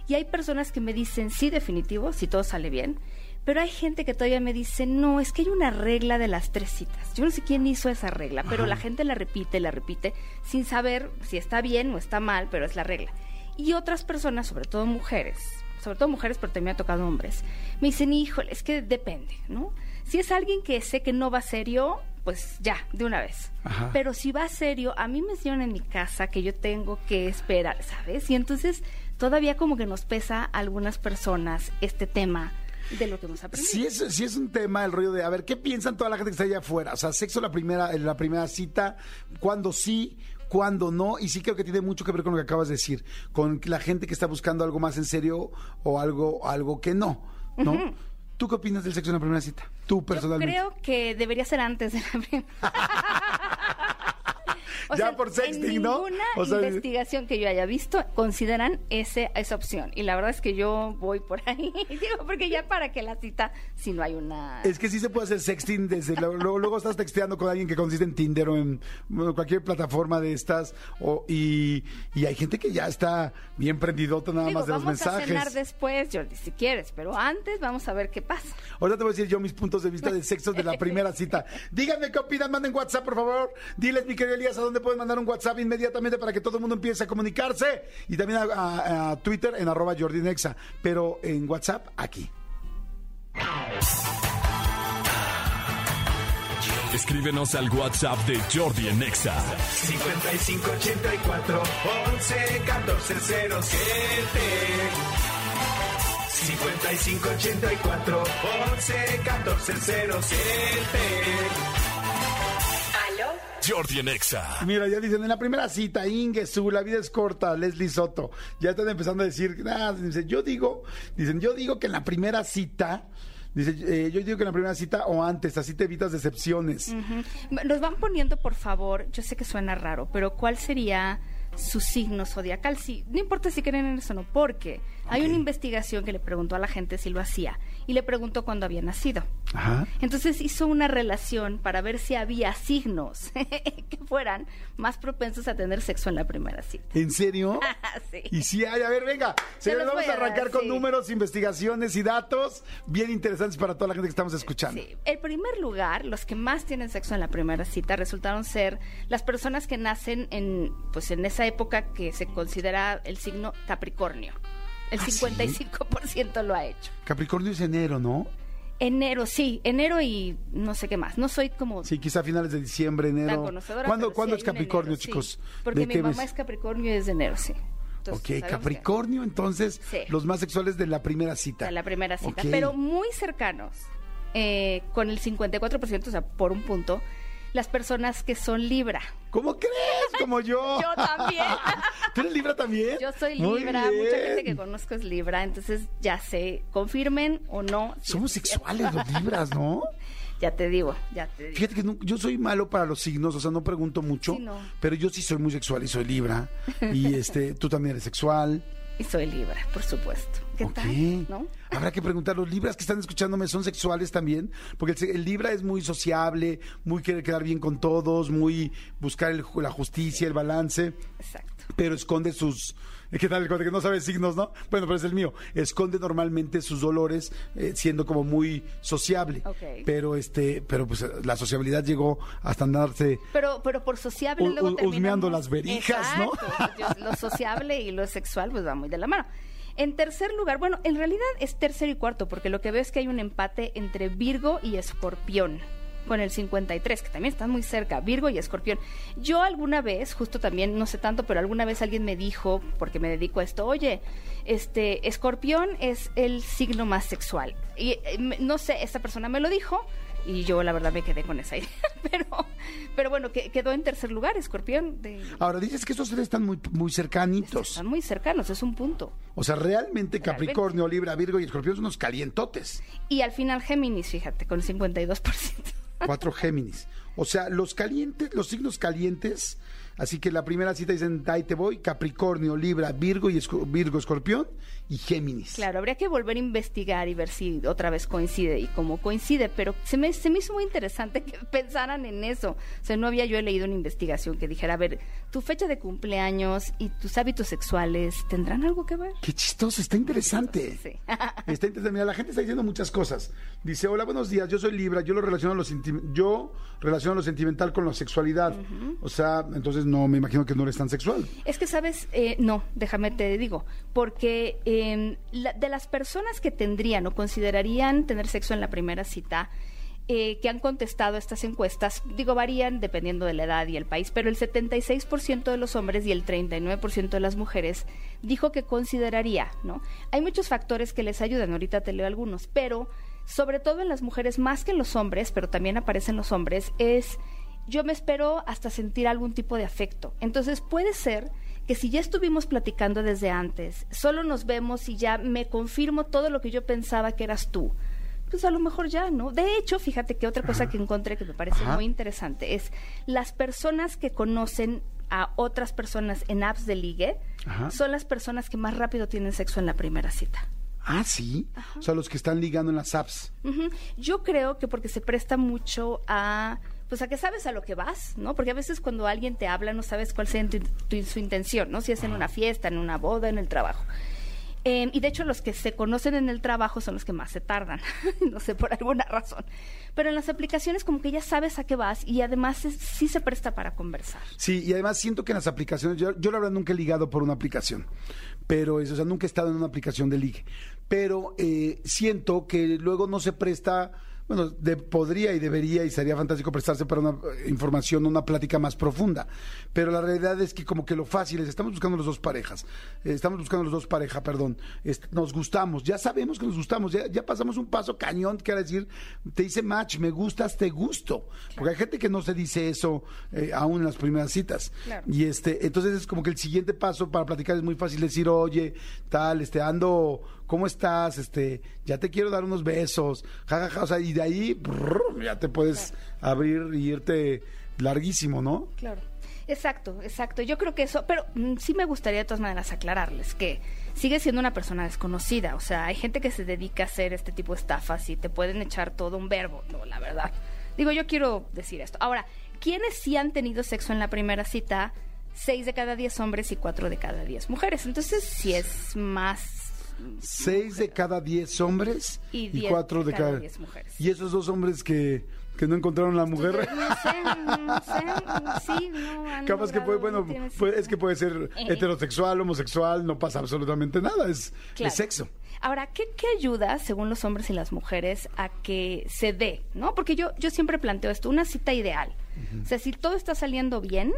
Y hay personas que me dicen, sí, definitivo, si todo sale bien, Pero hay gente que todavía me dice, no, es que hay una regla de las tres citas. Yo no sé quién hizo esa regla, pero la gente la repite, la repite, sin saber si está bien o está mal, pero es la regla. Y otras personas, sobre todo mujeres, sobre todo mujeres, pero también me ha tocado hombres, me dicen, híjole, es que depende, ¿no? Si es alguien que sé que no va serio, pues ya, de una vez. Ajá. Pero si va serio, a mí me enseñaron en mi casa que yo tengo que esperar, ¿sabes? Y entonces todavía como que nos pesa a algunas personas este tema de lo que hemos aprendido. Sí es, sí es un tema el rollo de, a ver, ¿qué piensan toda la gente que está allá afuera? O sea, sexo la primera, en la primera cita, cuándo sí, cuándo no, y sí creo que tiene mucho que ver con lo que acabas de decir, con la gente que está buscando algo más en serio o algo, algo que no, ¿no? ¿Tú qué opinas del sexo en la primera cita? Tú Yo personalmente. creo que debería ser antes de la primera. (laughs) O Ya sea, por sexting, en ¿no? Ninguna O sea, investigación que yo haya visto consideran ese, esa opción. Y la verdad es que yo voy por (laughs) ahí. Digo, porque ya para que la cita, si no hay una. Es que sí se puede hacer sexting desde luego, luego estás texteando con alguien que consiste en Tinder o en bueno, cualquier plataforma de estas o, y, y hay gente que ya está bien prendidota nada Digo, más de los vamos a cenar mensajes. después, Jordi, si quieres, pero antes vamos a ver qué pasa. Ahorita te voy a decir yo mis puntos de vista de sexo de la (laughs) primera cita. Díganme qué opinan, manden WhatsApp, por favor. Diles, mi querido Elías, a dónde pueden mandar un WhatsApp inmediatamente para que todo el mundo empiece a comunicarse. Y también a, a- a Twitter en arroba Jordi Nexa. Pero en WhatsApp, aquí. Escríbenos al WhatsApp de Jordi en Exa. 5584 11 14 07 5584 11 14 07 Jordi en Exa. Mira, ya dicen, en la primera cita, Ingesu, la vida es corta, Leslie Soto. Ya están empezando a decir, ah, dicen, yo digo, dicen, yo digo que en la primera cita, dice, eh, yo digo que en la primera cita o antes, así te evitas decepciones. Nos van poniendo, por favor, yo sé que suena raro, pero ¿cuál sería su signo zodiacal? Sí, no importa si creen en eso o no, porque hay una investigación que le preguntó a la gente si lo hacía y le preguntó cuándo había nacido. Ajá. Entonces hizo una relación para ver si había signos (laughs) que fueran más propensos a tener sexo en la primera cita. ¿En serio? (laughs) Sí. Y sí hay, a ver, venga, Se señores, vamos a a dar, arrancar con sí. números, investigaciones y datos bien interesantes para toda la gente que estamos escuchando. Sí. El primer lugar, los que más tienen sexo en la primera cita resultaron ser las personas que nacen en, pues en esa época que se considera el signo Capricornio. El ¿Ah, sí? 55% lo ha hecho. Capricornio es enero, ¿no? Enero, sí, enero y no sé qué más. No soy como Sí, quizá finales de diciembre, enero. ¿Cuándo, ¿cuándo sí es Capricornio, enero, sí. chicos? Porque ¿De mi mamá mes? es Capricornio y es de enero, sí. Entonces, Ok, que- Capricornio, entonces, Sí. los más sexuales de la primera cita. de la primera cita, pero muy cercanos, eh, con el 54%, o sea, por un punto, las personas que son Libra. ¿Cómo crees? Como yo. (laughs) Yo también. ¿Tú eres Libra también? Yo soy Libra, mucha gente que conozco es Libra, entonces ya sé, confirmen o no. si Somos sexuales los Libras, ¿no? (laughs) Ya te digo, ya te digo. Fíjate que no- yo soy malo para los signos, o sea, no pregunto mucho, Sí, no. pero yo sí soy muy sexual y soy Libra. Y este, tú también eres sexual. Y soy Libra, por supuesto. ¿Qué tal? ¿No? Habrá que preguntar, ¿los libras que están escuchándome son sexuales también? Porque el, libra es muy sociable, muy quiere quedar bien con todos, muy buscar el la justicia, el balance, Exacto. pero esconde sus... (laughs) ¿Qué tal? Que no sabe signos, ¿no? Bueno, pero es el mío. Esconde normalmente sus dolores eh, siendo como muy sociable. Pero este, pero pues la sociabilidad llegó hasta andarse... Pero, pero por sociable Hu- luego husmeando las verijas, ¿no? Exacto. Yo- Lo (laughs) sociable y lo sexual pues va muy de la mano. En tercer lugar, bueno, en realidad es tercero y cuarto, porque lo que veo es que hay un empate entre Virgo y Escorpión, con el 53, que también están muy cerca, Virgo y Escorpión. Yo alguna vez, justo también, no sé tanto, pero alguna vez alguien me dijo, porque me dedico a esto, oye, este, Escorpión es el signo más sexual. Y eh, no sé, esta persona me lo dijo, y yo la verdad me quedé con esa (laughs) idea. Pero, pero bueno, que, quedó en tercer lugar, Escorpión. De, Ahora, dices que estos tres están muy, muy cercanitos. están muy cercanos, es un punto. O sea, realmente Capricornio, Libra, Virgo y Escorpión son unos calientotes. Y al final Géminis, fíjate, con el 52%. Cuatro Géminis. O sea, los calientes, los signos calientes Así que la primera cita dicen, ahí te voy, Capricornio, Libra, Virgo, y Esco- Virgo, Escorpión y Géminis. Claro, habría que volver a investigar y ver si otra vez coincide y cómo coincide, pero se me, se me hizo muy interesante que (laughs) pensaran en eso. O sea, no había yo leído una investigación que dijera, a ver, tu fecha de cumpleaños y tus hábitos sexuales tendrán algo que ver. Qué chistoso, está interesante. Sí. (laughs) Está interesante. Mira, la gente está diciendo muchas cosas. Dice, hola, buenos días, yo soy Libra, yo lo relaciono lo, senti- yo relaciono lo sentimental con la sexualidad. O sea, entonces no, me imagino que no eres tan sexual. Es que, ¿sabes? Eh, no, déjame te digo, porque eh, la- de las personas que tendrían o considerarían tener sexo en la primera cita, eh, que han contestado estas encuestas, digo, varían dependiendo de la edad y el país, pero el 76% de los hombres y el 39% de las mujeres dijo que consideraría, ¿no? Hay muchos factores que les ayudan, ahorita te leo algunos, pero sobre todo en las mujeres, más que en los hombres, pero también aparecen los hombres, es yo me espero hasta sentir algún tipo de afecto. Entonces puede ser que si ya estuvimos platicando desde antes, solo nos vemos y ya me confirmo todo lo que yo pensaba que eras tú. Pues a lo mejor ya, ¿no? De hecho, fíjate que otra cosa que encontré que me parece Ajá. muy interesante es las personas que conocen a otras personas en apps de ligue Ajá. son las personas que más rápido tienen sexo en la primera cita. Ah, sí. O sea, los que están ligando en las apps. Yo creo que porque se presta mucho a pues a que sabes a lo que vas, ¿no? Porque a veces cuando alguien te habla no sabes cuál sea su intención, ¿no? Si es en una fiesta, en una boda, en el trabajo. Eh, y de hecho los que se conocen en el trabajo son los que más se tardan, (laughs) no sé, por alguna razón. Pero en las aplicaciones como que ya sabes a qué vas y además sí se presta para conversar. Sí, y además siento que en las aplicaciones, yo, yo la verdad nunca he ligado por una aplicación, pero eso, o sea, nunca he estado en una aplicación de ligue, pero eh, siento que luego no se presta, bueno, de- podría y debería y sería fantástico prestarse para una eh, información, una plática más profunda, pero la realidad es que como que lo fácil es, estamos buscando los dos parejas, eh, estamos buscando los dos parejas, perdón, est- nos gustamos, ya sabemos que nos gustamos, ya, ya pasamos un paso cañón, que era decir, te dice match, me gustas, te gusto, porque hay gente que no se dice eso eh, aún en las primeras citas. Claro. Y este, entonces es como que el siguiente paso para platicar es muy fácil decir, oye, tal, este, ando, ¿cómo estás? Este, ya te quiero dar unos besos, jajaja, o sea, y de ahí brrr, ya te puedes abrir y irte larguísimo, ¿no? Claro. Exacto, exacto. Yo creo que eso, pero mm, sí me gustaría de todas maneras aclararles que sigue siendo una persona desconocida. O sea, hay gente que se dedica a hacer este tipo de estafas y te pueden echar todo un verbo, no, la verdad. Digo, yo quiero decir esto. Ahora, ¿quiénes sí han tenido sexo en la primera cita? Seis de cada diez hombres y cuatro de cada diez mujeres. Entonces, sí es más. Seis de cada diez hombres Y y, diez cuatro de cada cada... diez mujeres. Y esos dos hombres que, que no encontraron la mujer... No sé, no sé, sí, no (laughs) Capaz que puede, bueno, puede- es que puede ser (laughs) Eh. heterosexual, homosexual, no pasa absolutamente nada, es, Claro. es sexo. Ahora, ¿qué, qué ayuda, según los hombres y las mujeres, a que se dé? ¿No? Porque yo, yo siempre planteo esto, una cita ideal. O sea, si todo está saliendo bien,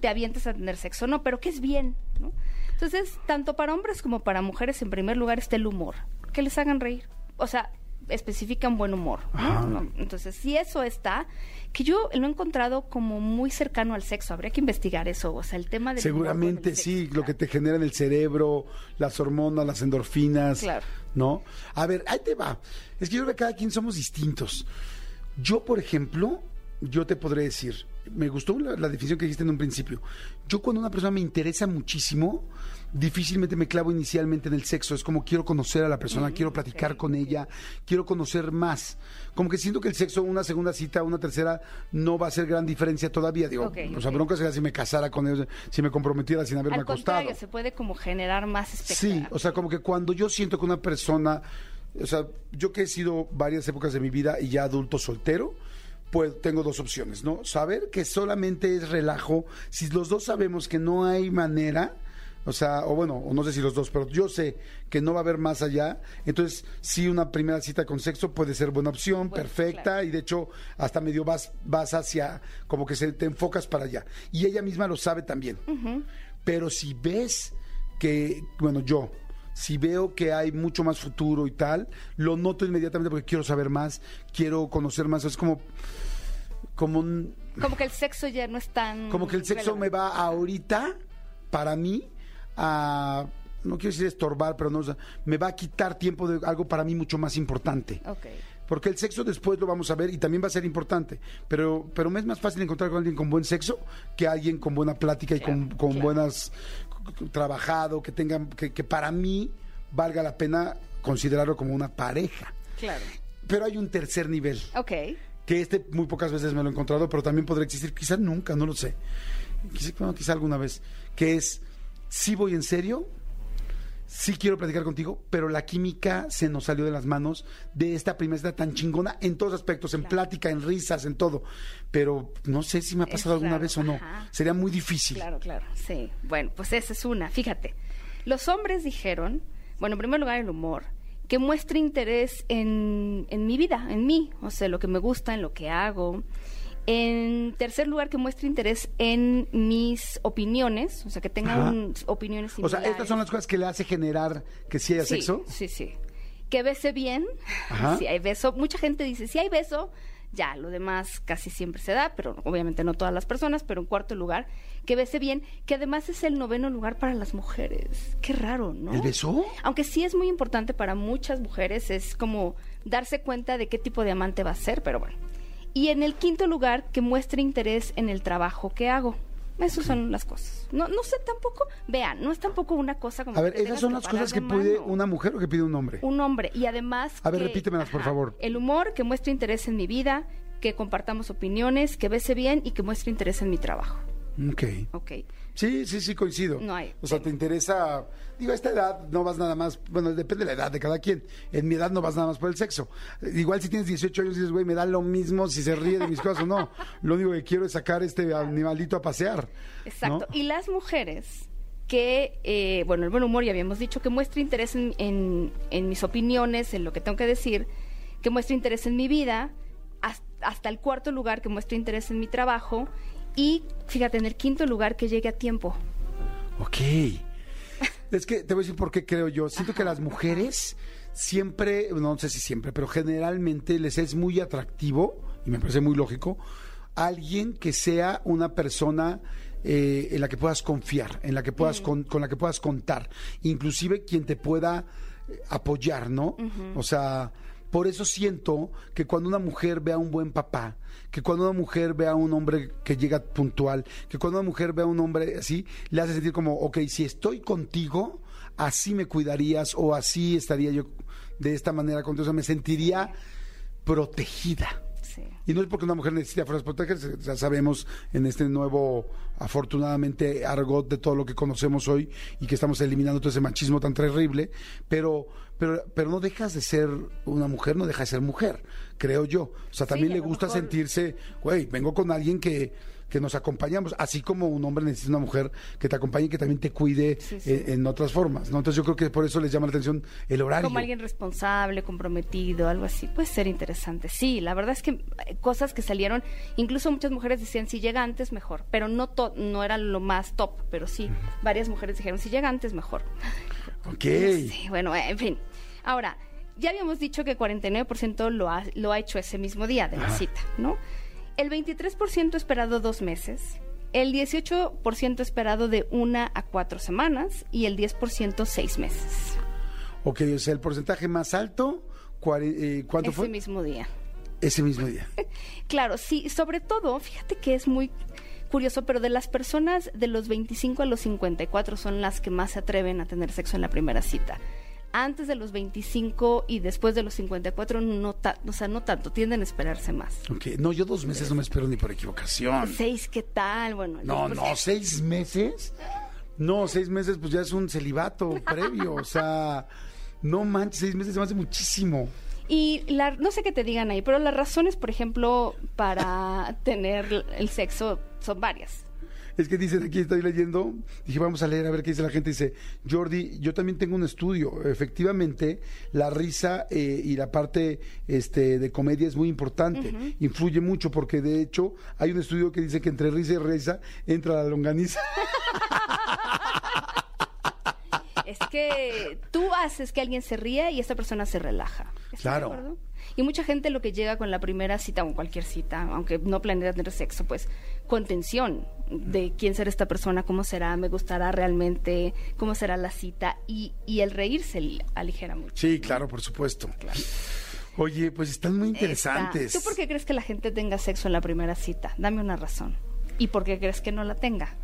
te avientes a tener sexo. No, pero ¿qué es bien? ¿no? Entonces, tanto para hombres como para mujeres, en primer lugar, está el humor. Que les hagan reír. O sea, especifican buen humor. ¿no? No, Entonces, si eso está, que yo lo he encontrado como muy cercano al sexo. Habría que investigar eso. O sea, el tema con Seguramente sí, sexo, lo que te genera en el cerebro, las hormonas, las endorfinas, Claro. ¿no? A ver, ahí te va. Es que yo creo que cada quien somos distintos. Yo, por ejemplo, yo te podré decir, me gustó la, la definición que dijiste en un principio. Yo cuando una persona me interesa muchísimo, difícilmente me clavo inicialmente en el sexo. Es como quiero conocer a la persona, quiero platicar con ella, quiero conocer más. Como que siento que el sexo, una segunda cita, una tercera, no va a hacer gran diferencia todavía. Digo, o sea, bronca sería si me casara con ellos, si me comprometiera sin haberme Al acostado. contrario, se puede como generar más Sí, expectativa. o sea, como que cuando yo siento que una persona, o sea, yo que he sido varias épocas de mi vida y ya adulto soltero, pues tengo dos opciones, ¿no? Saber que solamente es relajo, si los dos sabemos que no hay manera, o sea, o bueno, o no sé si los dos, pero yo sé que no va a haber más allá, entonces sí una primera cita con sexo puede ser buena opción, Bueno, perfecta, claro. y de hecho hasta medio vas, vas hacia, como que se, te enfocas para allá. Y ella misma lo sabe también. Pero si ves que, bueno, yo, si veo que hay mucho más futuro y tal, lo noto inmediatamente porque quiero saber más, quiero conocer más. Es como, como, un- Como que el sexo ya no es tan... como que el sexo me va ahorita, para mí, a, no quiero decir estorbar, pero no, o sea, me va a quitar tiempo de algo para mí mucho más importante. Ok. Porque el sexo después lo vamos a ver y también va a ser importante. Pero, pero me es más fácil encontrar con alguien con buen sexo que alguien con buena plática y con, con claro. buenas trabajado, que tengan, que, que para mí valga la pena considerarlo como una pareja. Claro. Pero hay un tercer nivel, Ok. Que este muy pocas veces me lo he encontrado, pero también podría existir, quizás nunca, no lo sé. Quizá, bueno, quizá alguna vez, que es, sí voy en serio, sí quiero platicar contigo, pero la química se nos salió de las manos de esta primera tan chingona en todos aspectos, en plática, en risas, en todo. Pero no sé si me ha Es pasado alguna vez o no. ajá. Sería muy difícil. Claro, claro, sí. Bueno, pues esa es una. Fíjate, los hombres dijeron, bueno, en primer lugar el humor, que muestre interés en, en mi vida, en mí, o sea, lo que me gusta, en lo que hago. En tercer lugar, que muestre interés en mis opiniones, o sea, que tenga un- opiniones O similares. sea, estas son las cosas que le hace generar que sí haya sí, sexo. Sí, sí. Que bese bien. Ajá. (laughs) Si hay beso. Mucha gente dice, si hay beso, ya, lo demás casi siempre se da, pero obviamente no todas las personas, pero en cuarto lugar, que bese bien, que además es el noveno lugar para las mujeres. Qué raro, ¿no? ¿El beso? Aunque sí es muy importante para muchas mujeres, es como darse cuenta de qué tipo de amante va a ser, pero bueno. Y en el quinto lugar, que muestre interés en el trabajo que hago. Esas son las cosas. No, no sé tampoco, vean, no es tampoco una cosa como... A ver, que esas son las cosas que pide una mujer o que pide un hombre. Un hombre. Y además... A ver, que- repítemelas, por favor. El humor, que muestre interés en mi vida, que compartamos opiniones, que bese bien y que muestre interés en mi trabajo. Ok. Ok. Sí, sí, sí, coincido. No hay. O sea, te interesa. Digo, a esta edad no vas nada más. Bueno, depende de la edad de cada quien. En mi edad no vas nada más por el sexo. Igual si tienes 18 años dices, güey, me da lo mismo si se ríe de mis cosas o no. Lo único que quiero es sacar este animalito a pasear. Exacto. ¿no? Y las mujeres que, eh, bueno, el buen humor ya habíamos dicho, que muestre interés en, en- en mis opiniones, en lo que tengo que decir, que muestre interés en mi vida, has- hasta el cuarto lugar que muestre interés en mi trabajo y, fíjate, en el quinto lugar que llegue a tiempo. Ok. Es que te voy a decir por qué creo yo. Siento que las mujeres siempre, no sé si siempre, pero generalmente les es muy atractivo, y me parece muy lógico, alguien que sea una persona eh, en la que puedas confiar, en la que puedas con, con la que puedas contar, inclusive quien te pueda eh, apoyar, ¿no? O sea, por eso siento que cuando una mujer ve a un buen papá, que cuando una mujer ve a un hombre que llega puntual, que cuando una mujer ve a un hombre así, le hace sentir como, ok, si estoy contigo, así me cuidarías o así estaría yo de esta manera contigo, o sea, me sentiría protegida. Sí. Y no es porque una mujer necesite fuerzas protegerse, ya sabemos en este nuevo, afortunadamente, argot de todo lo que conocemos hoy y que estamos eliminando todo ese machismo tan terrible, pero, pero, pero no dejas de ser una mujer, no deja de ser mujer, creo yo. O sea, también le gusta mejor- sentirse, güey, vengo con alguien que, que nos acompañamos, así como un hombre necesita una mujer que te acompañe y que también te cuide Sí, sí. En, en otras formas, ¿no? Entonces yo creo que por eso les llama la atención el horario. Como alguien responsable, comprometido, algo así. Puede ser interesante. Sí, la verdad es que eh, cosas que salieron, incluso muchas mujeres decían si llega antes mejor, pero no to- no era lo más top, pero sí, varias mujeres dijeron si llega antes mejor. Ok. Sí, bueno, en fin. Ahora, ya habíamos dicho que 49% lo ha, lo ha hecho ese mismo día de la cita, ¿no? El 23% esperado dos meses, el 18% esperado de una a cuatro semanas y el 10% seis meses. Ok, o sea, el porcentaje más alto, eh, ¿cuánto ese fue? mismo día. Ese mismo día. (laughs) Claro, sí, sobre todo, fíjate que es muy curioso, pero de las personas de los 25 a los 54 son las que más se atreven a tener sexo en la primera cita. Antes de los 25 y después de los 54 no, ta- o sea, no tanto, tienden a esperarse más. Ok, no, yo dos meses no me espero ni por equivocación. Seis, ¿qué tal? Bueno, No, 10%. no, seis meses. No, seis meses pues ya es un celibato previo, o sea, no manches, seis meses se me hace muchísimo. Y la, no sé qué te digan ahí, pero las razones, por ejemplo, para tener el sexo son varias. Es que dicen aquí, estoy leyendo, dije, vamos a leer a ver qué dice la gente. Dice, Jordi, yo también tengo un estudio. Efectivamente, la risa eh, y la parte este, de comedia es muy importante. Influye mucho porque, de hecho, hay un estudio que dice que entre risa y risa entra la longaniza. (laughs) Es que tú haces que alguien se ría y esta persona se relaja. ¿Estás de Claro. Y mucha gente lo que llega con la primera cita o cualquier cita, aunque no planea tener sexo, pues con tensión de quién será esta persona, cómo será, me gustará realmente, cómo será la cita y, y el reírse li- aligera mucho. Sí, claro, por supuesto. Oye, pues están muy Está. interesantes. ¿Tú por qué crees que la gente tenga sexo en la primera cita? Dame una razón. ¿Y por qué crees que no la tenga?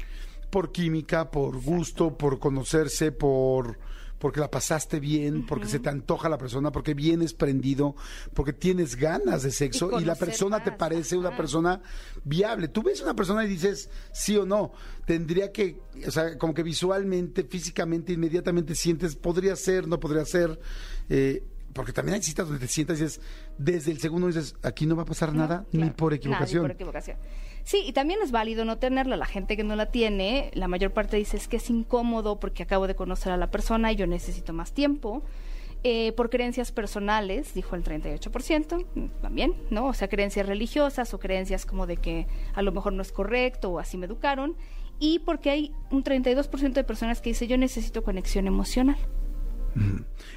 Por química, por gusto, por conocerse, por porque la pasaste bien, porque se te antoja la persona, porque vienes prendido, porque tienes ganas de sexo y, Y la persona te parece una ajá. persona viable. Tú ves una persona y dices sí o no. Tendría que, o sea, como que visualmente, físicamente, inmediatamente sientes, podría ser, no podría ser. eh, porque también hay citas donde te sientas y dices, desde el segundo dices, aquí no va a pasar nada, ni por nada, ni equivocación. por equivocación. Sí, y también es válido no tenerla. La gente que no la tiene, la mayor parte dice es que es incómodo porque acabo de conocer a la persona y yo necesito más tiempo. Eh, por creencias personales, dijo el 38%, mm, también, ¿no? O sea, creencias religiosas o creencias como de que a lo mejor no es correcto o así me educaron. Y porque hay un 32% de personas que dice yo necesito conexión emocional.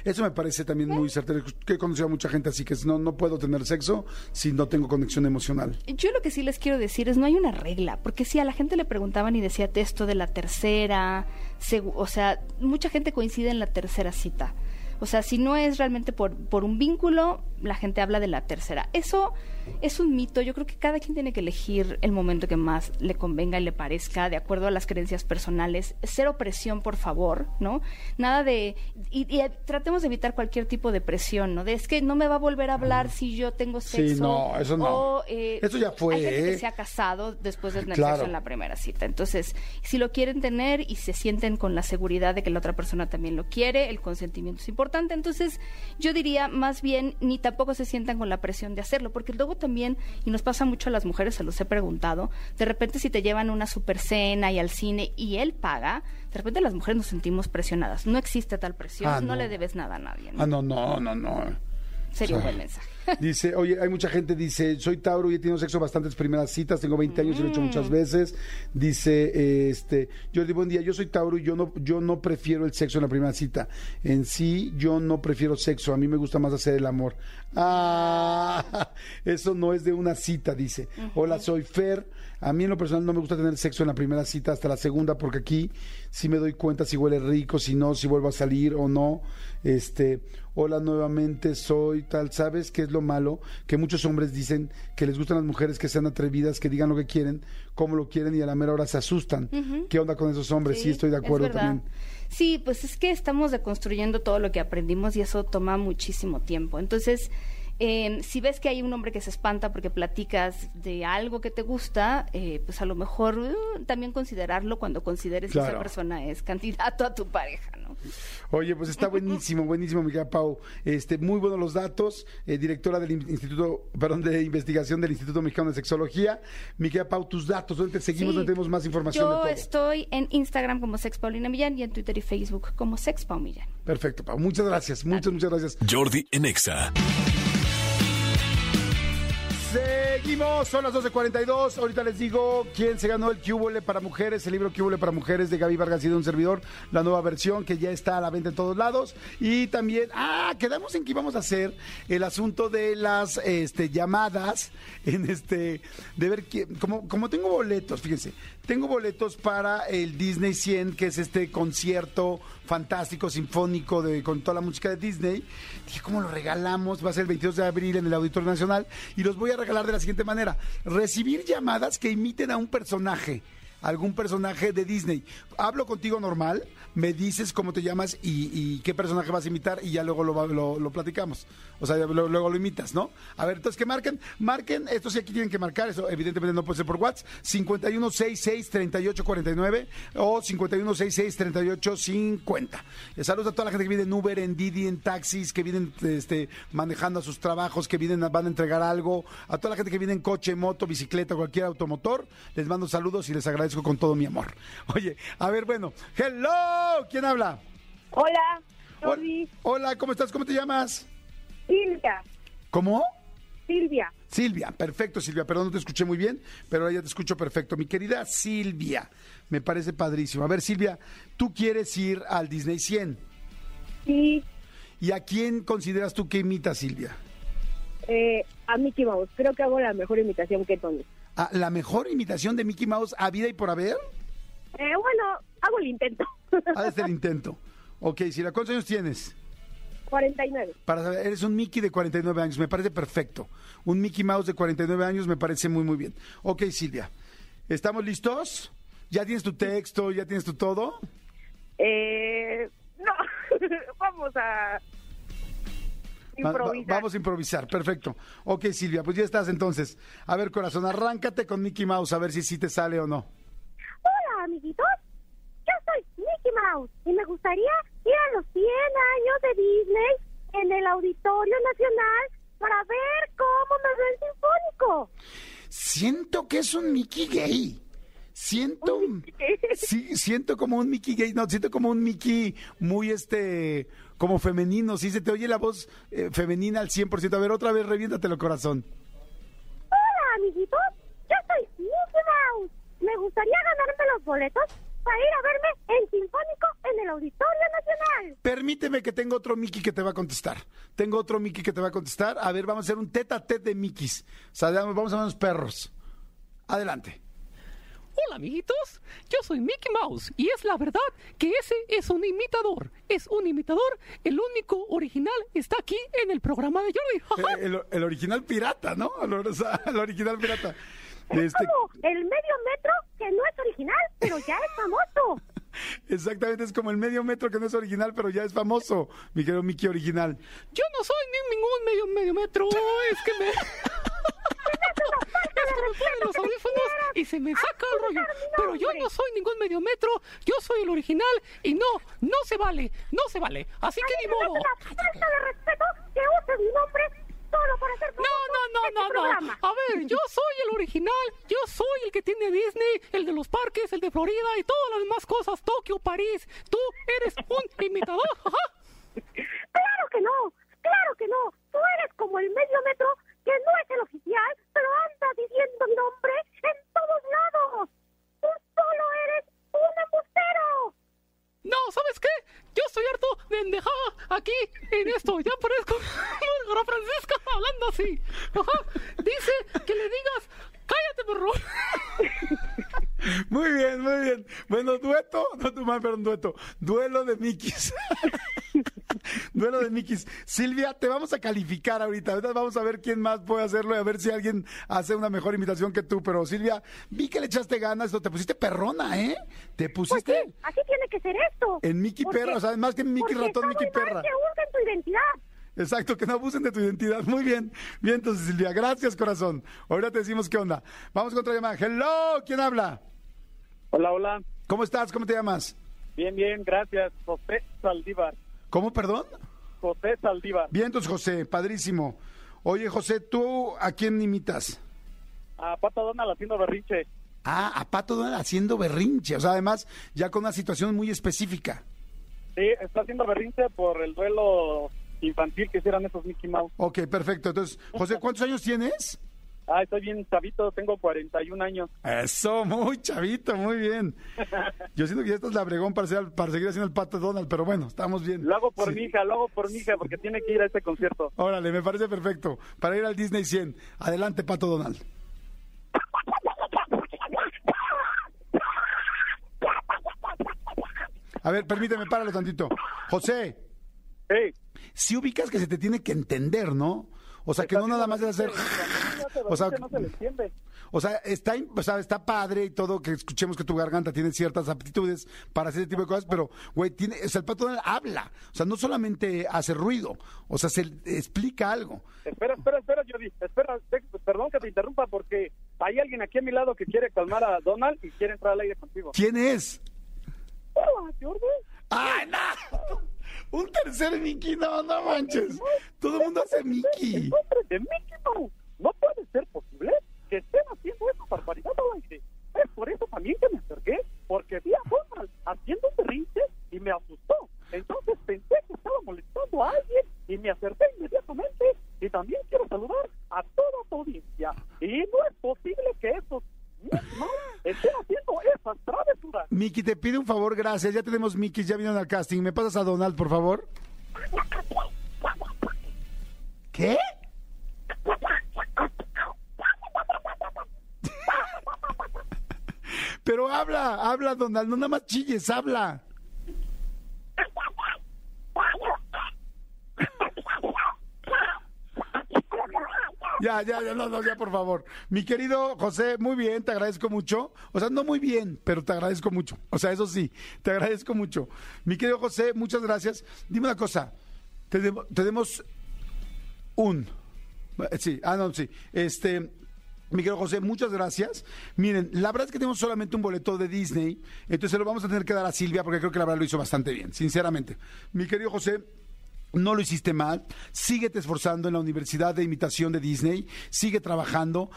Eso me parece también muy certero, que he conocido a mucha gente así que no, no puedo tener sexo si no tengo conexión emocional. Yo lo que sí les quiero decir es no hay una regla, porque si a la gente le preguntaban y decía esto de la tercera, segu- o sea, mucha gente coincide en la tercera cita. O sea, si no es realmente por, por un vínculo, la gente habla de la tercera. Eso es un mito. Yo creo que cada quien tiene que elegir el momento que más le convenga y le parezca, de acuerdo a las creencias personales. Cero presión, por favor, ¿no? Nada de... Y, y tratemos de evitar cualquier tipo de presión, ¿no? De es que no me va a volver a hablar si yo tengo Sí, sexo. no, eso no. o, eh, Eso ya fue, Hay gente que ¿eh? se ha casado después de tener Claro. sexo en la primera cita. Entonces, si lo quieren tener y se sienten con la seguridad de que la otra persona también lo quiere, el consentimiento es importante. Entonces, yo diría más bien, ni tampoco se sientan con la presión de hacerlo, porque luego también, y nos pasa mucho a las mujeres, se los he preguntado, de repente si te llevan una super cena y al cine y él paga, de repente las mujeres nos sentimos presionadas. No existe tal presión, Ah, no. no. le debes nada a nadie. ¿no? Ah, no, no, no, no. Sería un o sea, buen mensaje. Dice, oye, hay mucha gente, dice, soy Tauro y he tenido sexo bastantes primeras citas, tengo 20 años y lo he hecho Mm. muchas veces. Dice, eh, este, Jordi, buen día, yo soy Tauro y yo no, yo no prefiero el sexo en la primera cita. En sí, yo no prefiero sexo, a mí me gusta más hacer el amor. Ah, (laughs) eso no es de una cita, dice. Hola, soy Fer. A mí en lo personal no me gusta tener sexo en la primera cita hasta la segunda porque aquí sí me doy cuenta si huele rico, si no, si vuelvo a salir o no. Este, hola nuevamente, soy tal. ¿Sabes qué es lo malo? Que muchos hombres dicen que les gustan las mujeres que sean atrevidas, que digan lo que quieren, cómo lo quieren y a la mera hora se asustan. ¿Qué onda con esos hombres? Sí, estoy de acuerdo también. Sí, pues es que estamos deconstruyendo todo lo que aprendimos y eso toma muchísimo tiempo. Entonces, eh, si ves que hay un hombre que se espanta porque platicas de algo que te gusta, eh, pues a lo mejor uh, también considerarlo cuando consideres si Claro. esa persona es candidato a tu pareja, ¿no? Oye, pues está buenísimo, (laughs) buenísimo, mi querida Pau. Este, muy buenos los datos. eh, directora del in- Instituto, perdón, de investigación del Instituto Mexicano de Sexología. Mi querida Pau, tus datos, ¿dónde te seguimos? Sí. ¿Dónde tenemos más información de Yo todo? estoy en Instagram como Sex Paulina Millán y en Twitter y Facebook como Sex Pau Millán. Perfecto, Pau. Muchas gracias, muchas, muchas gracias. Jordi en Son las 12.42. Ahorita les digo quién se ganó el Cúbole para Mujeres, el libro Cúbole para Mujeres de Gaby Vargas y de un servidor, la nueva versión que ya está a la venta en todos lados. Y también, ah, quedamos en que íbamos a hacer el asunto de las este, llamadas, en este, de ver quién, como, como tengo boletos, fíjense, tengo boletos para el Disney 100, que es este concierto fantástico, sinfónico, de, con toda la música de Disney. Dije, ¿cómo lo regalamos? Va a ser el 22 de abril en el Auditorio Nacional y los voy a regalar de la siguiente manera. Recibir llamadas que imiten a un personaje algún personaje de Disney. Hablo contigo normal, me dices cómo te llamas y, qué personaje vas a imitar y ya luego lo, lo- lo platicamos. O sea, luego lo imitas, ¿no? A ver, entonces que marquen, marquen, estos sí aquí tienen que marcar, eso evidentemente no puede ser por WhatsApp, 5166-3849 o 5166-3850. Eh, Saludos a toda la gente que viene en Uber, en Didi, en taxis, que vienen este, manejando a sus trabajos, que vienen, van a entregar algo, a toda la gente que viene en coche, moto, bicicleta, cualquier automotor, les mando saludos y les agradezco con todo mi amor. (laughs) Oye, a ver, bueno, hello, ¿quién habla? Hola, Hol- Jordi. Hola, ¿cómo estás? ¿Cómo te llamas? Silvia, ¿Cómo? Silvia. Silvia, perfecto Silvia, perdón, no te escuché muy bien, pero ahora ya te escucho perfecto. Mi querida Silvia, me parece padrísimo. A ver, Silvia, tú quieres ir al Disney 100. Sí, ¿Y a quién consideras tú que imita Silvia? eh, a Mickey Mouse. Creo que hago la mejor imitación que Tony. ¿A ¿La mejor imitación de Mickey Mouse a vida y por haber? Eh, bueno, hago el intento. Ha de ser el intento. Ok, Silvia, ¿cuántos años tienes? 49. Para saber, eres un Mickey de 49 años, me parece perfecto. Un Mickey Mouse de 49 años me parece muy, muy bien. Ok, Silvia, ¿estamos listos? ¿Ya tienes tu texto? ¿Ya tienes tu todo? Eh, no, (laughs) vamos a Va- va- improvisar. vamos a improvisar, perfecto. Ok, Silvia, pues ya estás entonces. A ver, corazón, arráncate con Mickey Mouse a ver si sí te sale o no. Hola, amiguitos. Mouse y me gustaría ir a los 100 años de Disney en el Auditorio Nacional para ver cómo me ve el sinfónico. Siento que es un Mickey gay. Siento, (laughs) sí, siento como un Mickey gay, no, siento como un Mickey muy, este, como femenino, sí, se te oye la voz eh, femenina al 100%. A ver, otra vez, reviéntatelo, corazón. Hola, amiguitos. Yo soy Mickey Mouse. Me gustaría ganarme los boletos para ir a verme en Sinfónico en el Auditorio Nacional. Permíteme que tengo otro Mickey que te va a contestar. Tengo otro Mickey que te va a contestar. A ver, vamos a hacer un tete a tete de Mickeys. O sea, vamos a ver unos perros. Adelante. Hola amiguitos, yo soy Mickey Mouse y es la verdad que ese es un imitador. Es un imitador, el único original está aquí en el programa de Jordi. Eh, El, el original pirata, ¿no? El original pirata. Es Este, como el medio metro que no es original, pero ya es famoso. (laughs) exactamente, es como el medio metro que no es original, pero ya es famoso, mi querido Mickey original. Yo no soy ni ningún medio medio metro, es que me... Es que me ponen los audífonos y se me saca el rollo. Pero yo no soy ningún medio metro, yo soy el original y no, no se vale, no se vale. Así que ni modo. una falta de respeto que uses mi nombre solo para hacer No, no, no, no, no. A ver, yo soy el original. Yo soy el que tiene Disney, el de los parques, el de Florida y todas las demás cosas. Tokio, París. Tú eres un (laughs) imitador. Claro que no, claro que no. Tú eres como el medio metro que no es el oficial, pero anda diciendo mi nombre en todos lados. No, ¿sabes qué? Yo estoy harto de endejada aquí en esto. Ya parezco (laughs) Margarita Francisca hablando así. Ajá. Dice que le digas, cállate, perro. (laughs) Muy bien, muy bien. Bueno, dueto, no tu mal, pero un dueto. Duelo de Mickeys. (laughs) Duelo de Mickeys. Silvia, te vamos a calificar ahorita. Ahorita vamos a ver quién más puede hacerlo y a ver si alguien hace una mejor imitación que tú. Pero Silvia, vi que le echaste ganas, te pusiste perrona, ¿eh? Te Pues pusiste sí, así tiene que ser esto. en Mickey Porque- Perra, o sea, más que en Mickey porque Ratón, Mickey Perra. que usen tu identidad. Exacto, que no abusen de tu identidad. Muy bien. Bien, entonces, Silvia, gracias, corazón. Ahorita te decimos qué onda. Vamos con otra llamada. Hello, ¿quién habla? Hola, hola. ¿Cómo estás? ¿Cómo te llamas? Bien, bien, gracias. José Saldívar. ¿Cómo, perdón? José Saldívar. Bien, entonces, José, padrísimo. Oye, José, ¿tú a quién imitas? A Pato Donald haciendo berrinche. Ah, a Pato Donald haciendo berrinche. O sea, además, ya con una situación muy específica. Sí, está haciendo berrinche por el duelo infantil que hicieron esos Mickey Mouse. Ok, perfecto. Entonces, José, ¿cuántos años tienes? Ah, estoy bien chavito, tengo 41 años. Eso, muy chavito, muy bien. (laughs) Yo siento que ya estás labregón para, ser- para seguir haciendo el Pato Donald, pero bueno, estamos bien. Lo hago por Sí. mi hija, lo hago por mi hija porque tiene que ir a ese concierto. Órale, me parece perfecto. Para ir al Disney 100. Adelante, Pato Donald. A ver, permíteme, páralo tantito. José, Hey, si ubicas que se te tiene que entender, ¿no? O sea, que no nada más es hacer... O sea, no se le entiende. o sea, está, o sea, está padre y todo que escuchemos que tu garganta tiene ciertas aptitudes para hacer ese tipo de cosas, pero, güey, tiene, o sea, el pato Donald habla. O sea, no solamente hace ruido, o sea, se explica algo. Espera, espera, espera, Jordi. Espera, perdón que te interrumpa porque hay alguien aquí a mi lado que quiere calmar a Donald y quiere entrar al aire contigo. ¿Quién es? Hola, Jordi. ¡Ay, no! Un tercer Mickey, no, no manches. Todo el mundo hace Mickey. Mickey. No puede ser posible que estén haciendo esa barbaridad al aire. Es por eso también que me acerqué, porque vi a Donald haciendo un berrinche y me asustó. Entonces pensé que estaba molestando a alguien y me acerqué inmediatamente. Y también quiero saludar a toda tu audiencia. Y no es posible que esos estén haciendo esas travesuras. Mickey, te pido un favor, gracias. Ya tenemos Mickey, ya vinieron al casting. ¿Me pasas a Donald, por favor? ¿Qué? Pero habla, habla, Donald, no nada más chilles, habla. Ya, ya, ya, no, no, ya, por favor. Mi querido José, muy bien, te agradezco mucho. O sea, no muy bien, pero te agradezco mucho. O sea, eso sí, te agradezco mucho. Mi querido José, muchas gracias. Dime una cosa, tenemos un... Eh, sí, ah, no, sí. Este, mi querido José, muchas gracias. Miren, la verdad es que tenemos solamente un boleto de Disney, entonces lo vamos a tener que dar a Silvia porque creo que la verdad lo hizo bastante bien, sinceramente. Mi querido José, no lo hiciste mal, síguete esforzando en la Universidad de Imitación de Disney, sigue trabajando,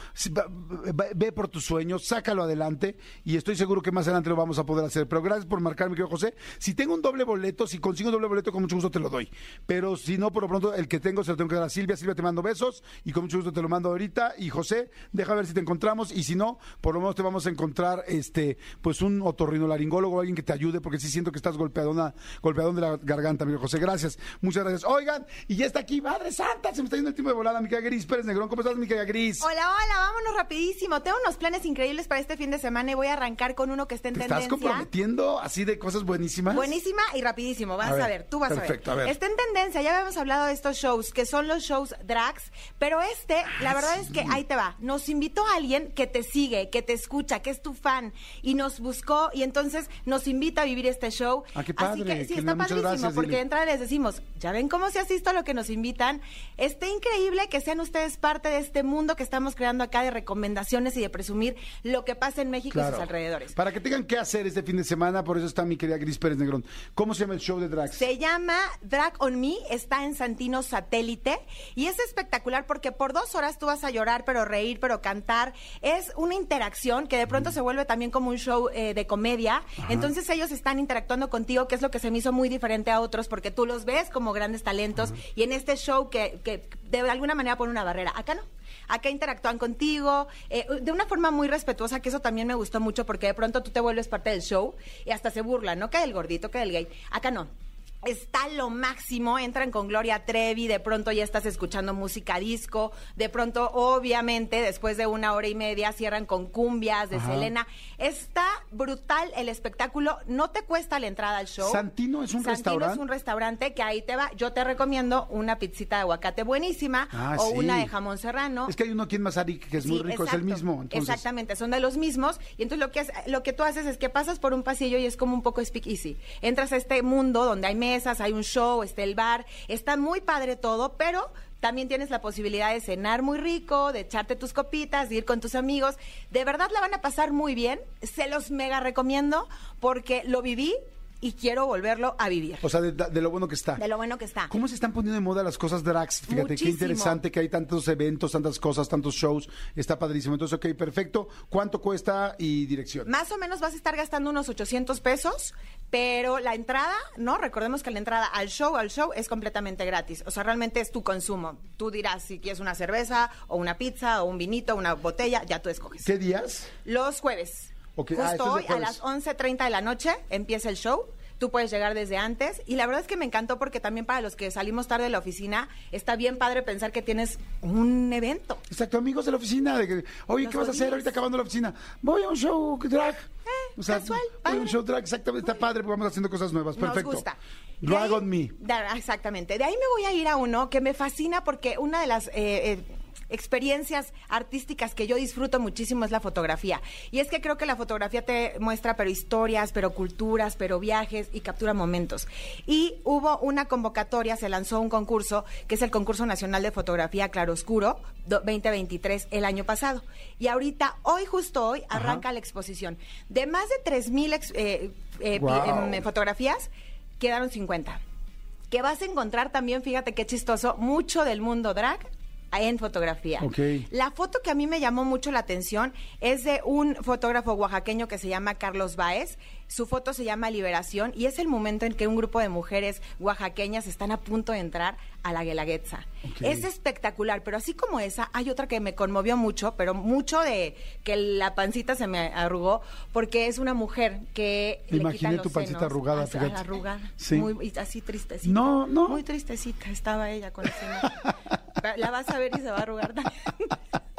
ve por tus sueños, sácalo adelante y estoy seguro que más adelante lo vamos a poder hacer. Pero gracias por marcar, mi querido José. Si tengo un doble boleto, si consigo un doble boleto, con mucho gusto te lo doy. Pero si no, por lo pronto, el que tengo se lo tengo que dar a Silvia. Silvia, te mando besos y con mucho gusto te lo mando ahorita. Y José, deja ver si te encontramos y si no, por lo menos te vamos a encontrar este pues un otorrinolaringólogo, alguien que te ayude, porque sí siento que estás golpeadona, golpeadón de la garganta, amigo José. Gracias, muchas gracias. Oigan, y ya está aquí, Madre Santa, se me está yendo el tiempo de volada, mi querida Gris Pérez Negrón. ¿Cómo estás, mi querida Gris? Hola, hola, vámonos rapidísimo. Tengo unos planes increíbles para este fin de semana y voy a arrancar con uno que está en ¿Te estás tendencia. comprometiendo así de cosas buenísimas? Buenísima y rapidísimo, vas A a ver, ver, tú vas perfecto, a a ver. ver. Está en tendencia, ya habíamos hablado de estos shows, que son los shows drags, pero este, la verdad es que ahí te va. Nos invitó a alguien que te sigue, que te escucha, que es tu fan, y nos buscó, y entonces nos invita a vivir este show. Ah, qué Así padre, que sí, está padrísimo, gracias, porque dile. de entrada les decimos, ya ven cómo se asiste a lo que nos invitan. Está increíble que sean ustedes parte de este mundo que estamos creando acá de recomendaciones y de presumir lo que pasa en México y sus alrededores. Para que tengan que hacer este fin de semana, por eso está mi querida Gris Pérez Negrón. ¿Cómo se llama el show de drags? Se llama Drag on Me, está en Santino Satélite y es espectacular porque por dos horas tú vas a llorar, pero reír, pero cantar. Es una interacción que de pronto se vuelve también como un show eh, de comedia. Entonces ellos están interactuando contigo, que es lo que se me hizo muy diferente a otros porque tú los ves como grandes talentos y en este show que, que de alguna manera pone una barrera. Acá no. Acá interactúan contigo eh, de una forma muy respetuosa, que eso también me gustó mucho porque de pronto tú te vuelves parte del show y hasta se burlan, ¿no? Que del gordito, que del gay. Acá no. Está lo máximo, entran con Gloria Trevi, de pronto ya estás escuchando música disco, de pronto obviamente después de una hora y media cierran con cumbias de Ajá. Selena. Está brutal el espectáculo, no te cuesta la entrada al show. ¿Santino es un Santino restaurante? es un restaurante que ahí te va. Yo te recomiendo una pizzita de aguacate buenísima Ah, o sí. una de jamón serrano. Es que hay uno aquí en Mazarik que es muy rico, es el mismo. Entonces, Exactamente, son de los mismos. Y entonces lo que, es, lo que tú haces es que pasas por un pasillo y es como un poco speak easy. Entras a este mundo donde hay hay un show, está el bar. Está muy padre todo, pero también tienes la posibilidad de cenar muy rico, de echarte tus copitas, de ir con tus amigos. De verdad la van a pasar muy bien. Se los mega recomiendo porque lo viví y quiero volverlo a vivir. O sea, de, de lo bueno que está. De lo bueno que está. ¿Cómo se están poniendo de moda las cosas drags? Fíjate, qué Muchísimo. interesante que hay tantos eventos, tantas cosas, tantos shows. Está padrísimo. Entonces, ok, perfecto. ¿Cuánto cuesta y dirección? Más o menos vas a estar gastando unos 800 pesos, pero la entrada, ¿no? Recordemos que la entrada al show, al show es completamente gratis. O sea, realmente es tu consumo. Tú dirás si quieres una cerveza o una pizza o un vinito, una botella, ya tú escoges. ¿Qué días? Los jueves. Ok, ah, Justo hoy a las 11.30 de la noche empieza el show. Tú puedes llegar desde antes y la verdad es que me encantó porque también para los que salimos tarde de la oficina está bien padre pensar que tienes un evento. Exacto, amigos de la oficina. De que, Oye, Los ¿qué vas a hacer ahorita acabando la oficina? Voy a un show drag. o sea, Eh, casual, voy a un show drag, exactamente. Está padre porque vamos haciendo cosas nuevas. Perfecto. Nos gusta. Drag ahí- on me. Da- exactamente. De ahí me voy a ir a uno que me fascina porque una de las eh, eh, experiencias artísticas que yo disfruto muchísimo es la fotografía. Y es que creo que la fotografía te muestra pero historias, pero culturas, pero viajes y captura momentos. Y hubo una convocatoria, se lanzó un concurso, que es el Concurso Nacional de Fotografía Claroscuro do- 2023 el año pasado. Y ahorita, hoy, justo hoy, arranca la exposición. De más de 3.000 ex- eh, eh, em, fotografías, quedaron 50 que vas a encontrar también, fíjate qué chistoso, mucho del mundo drag en fotografía. Ok. La foto que a mí me llamó mucho la atención es de un fotógrafo oaxaqueño que se llama Carlos Baez. Su foto se llama Liberación y es el momento en que un grupo de mujeres oaxaqueñas están a punto de entrar a la Guelaguetza. Es espectacular, pero así como esa, hay otra que me conmovió mucho, pero mucho de que la pancita se me arrugó, porque es una mujer que Me le imaginé quitan los tu pancita senos, arrugada, arrugada, Sí. muy, así tristecita. No, no. Muy tristecita estaba ella con el seno. (laughs) La vas a ver y se va a arrugar también. (laughs)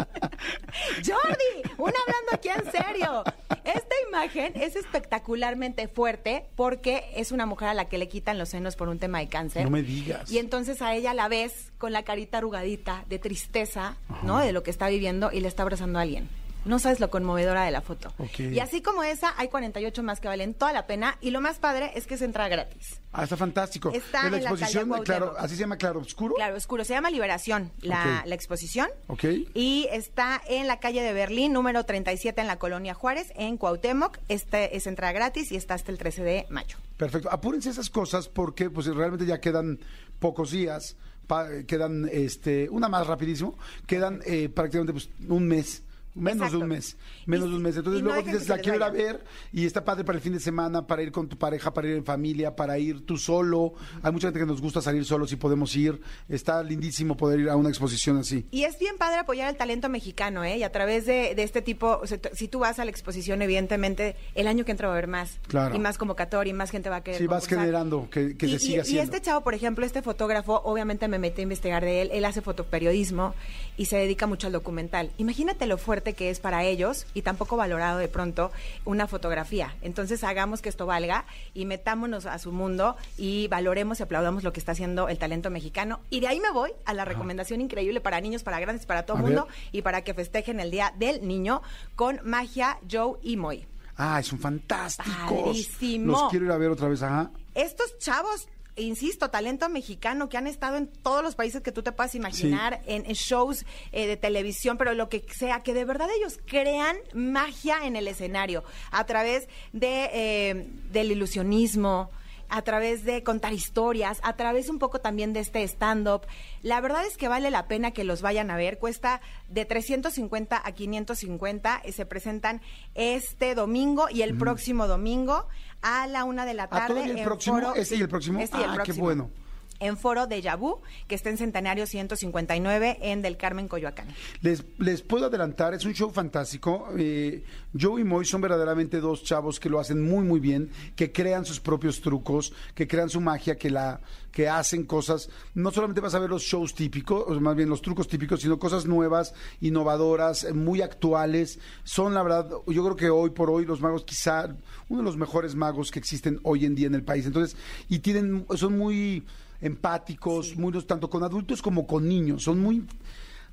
Jordi, una hablando aquí en serio. Esta imagen es espectacularmente fuerte porque es una mujer a la que le quitan los senos por un tema de cáncer. No me digas. Y entonces a ella la ves con la carita arrugadita de tristeza, ¿no? De lo que está viviendo y le está abrazando a alguien. No sabes lo conmovedora de la foto. Y así como esa, hay 48 más que valen toda la pena. Y lo más padre es que es entrada gratis. Ah, está fantástico. Está En la en la exposición, calle claro, así se llama Claro Oscuro. Claro, oscuro. Se llama Liberación, la, la exposición. Ok. Y está en la calle de Berlín, número 37, en la colonia Juárez, en Cuauhtémoc. Este es entrada gratis y está hasta el 13 de mayo. Perfecto. Apúrense esas cosas porque pues realmente ya quedan pocos días. pa- quedan, este, una más rapidísimo, quedan eh, prácticamente pues, un mes. Menos de un Exacto. mes, menos Y- de un mes. Entonces y no luego que dices, la quiero ir a ver y está padre para el fin de semana, para ir con tu pareja, para ir en familia, para ir tú solo. Hay mucha gente que nos gusta salir solos y podemos ir. Está lindísimo poder ir a una exposición así. Y es bien padre apoyar el talento mexicano, ¿eh? Y a través de, de este tipo, o sea, si tú vas a la exposición, evidentemente, el año que entra va a haber más. Claro. Y más convocatoria, y más gente va a querer Sí, vas generando que, que y, se y- siga y haciendo. este chavo, por ejemplo, este fotógrafo, obviamente me metí a investigar de él. Él hace fotoperiodismo y se dedica mucho al documental. Imagínate lo fuerte que es para ellos y tampoco valorado de pronto una fotografía. Entonces hagamos que esto valga y metámonos a su mundo y valoremos y aplaudamos lo que está haciendo el talento mexicano. Y de ahí me voy a la recomendación increíble para niños, para grandes, para todo el mundo ver. y para que festejen el Día del Niño con Magia, Joe y Moy. Ah, son fantásticos. Padrísimo. Los quiero ir a ver otra vez, ajá. estos chavos, insisto, talento mexicano que han estado en todos los países que tú te puedas imaginar, en, en shows eh, de televisión, pero lo que sea, que de verdad ellos crean magia en el escenario a través de, eh, del ilusionismo a través de contar historias, a través un poco también de este stand-up. La verdad es que vale la pena que los vayan a ver. Cuesta de 350 a 550. y se presentan este domingo y el próximo domingo a la una de la tarde. ¿todavía el en próximo? foro- ¿Este y el próximo? Este y el Ah, qué bueno. En foro de Yabú, que está en Centenario 159 en Del Carmen, Coyoacán. Les, les puedo adelantar, es un show fantástico. Eh, Joe y Moy son verdaderamente dos chavos que lo hacen muy, muy bien, que crean sus propios trucos, que crean su magia, que la que hacen cosas. No solamente vas a ver los shows típicos, o más bien los trucos típicos, sino cosas nuevas, innovadoras, muy actuales. Son, la verdad, yo creo que hoy por hoy los magos, quizá uno de los mejores magos que existen hoy en día en el país. Entonces, y tienen, son muy empáticos, muy tanto con adultos como con niños. Son muy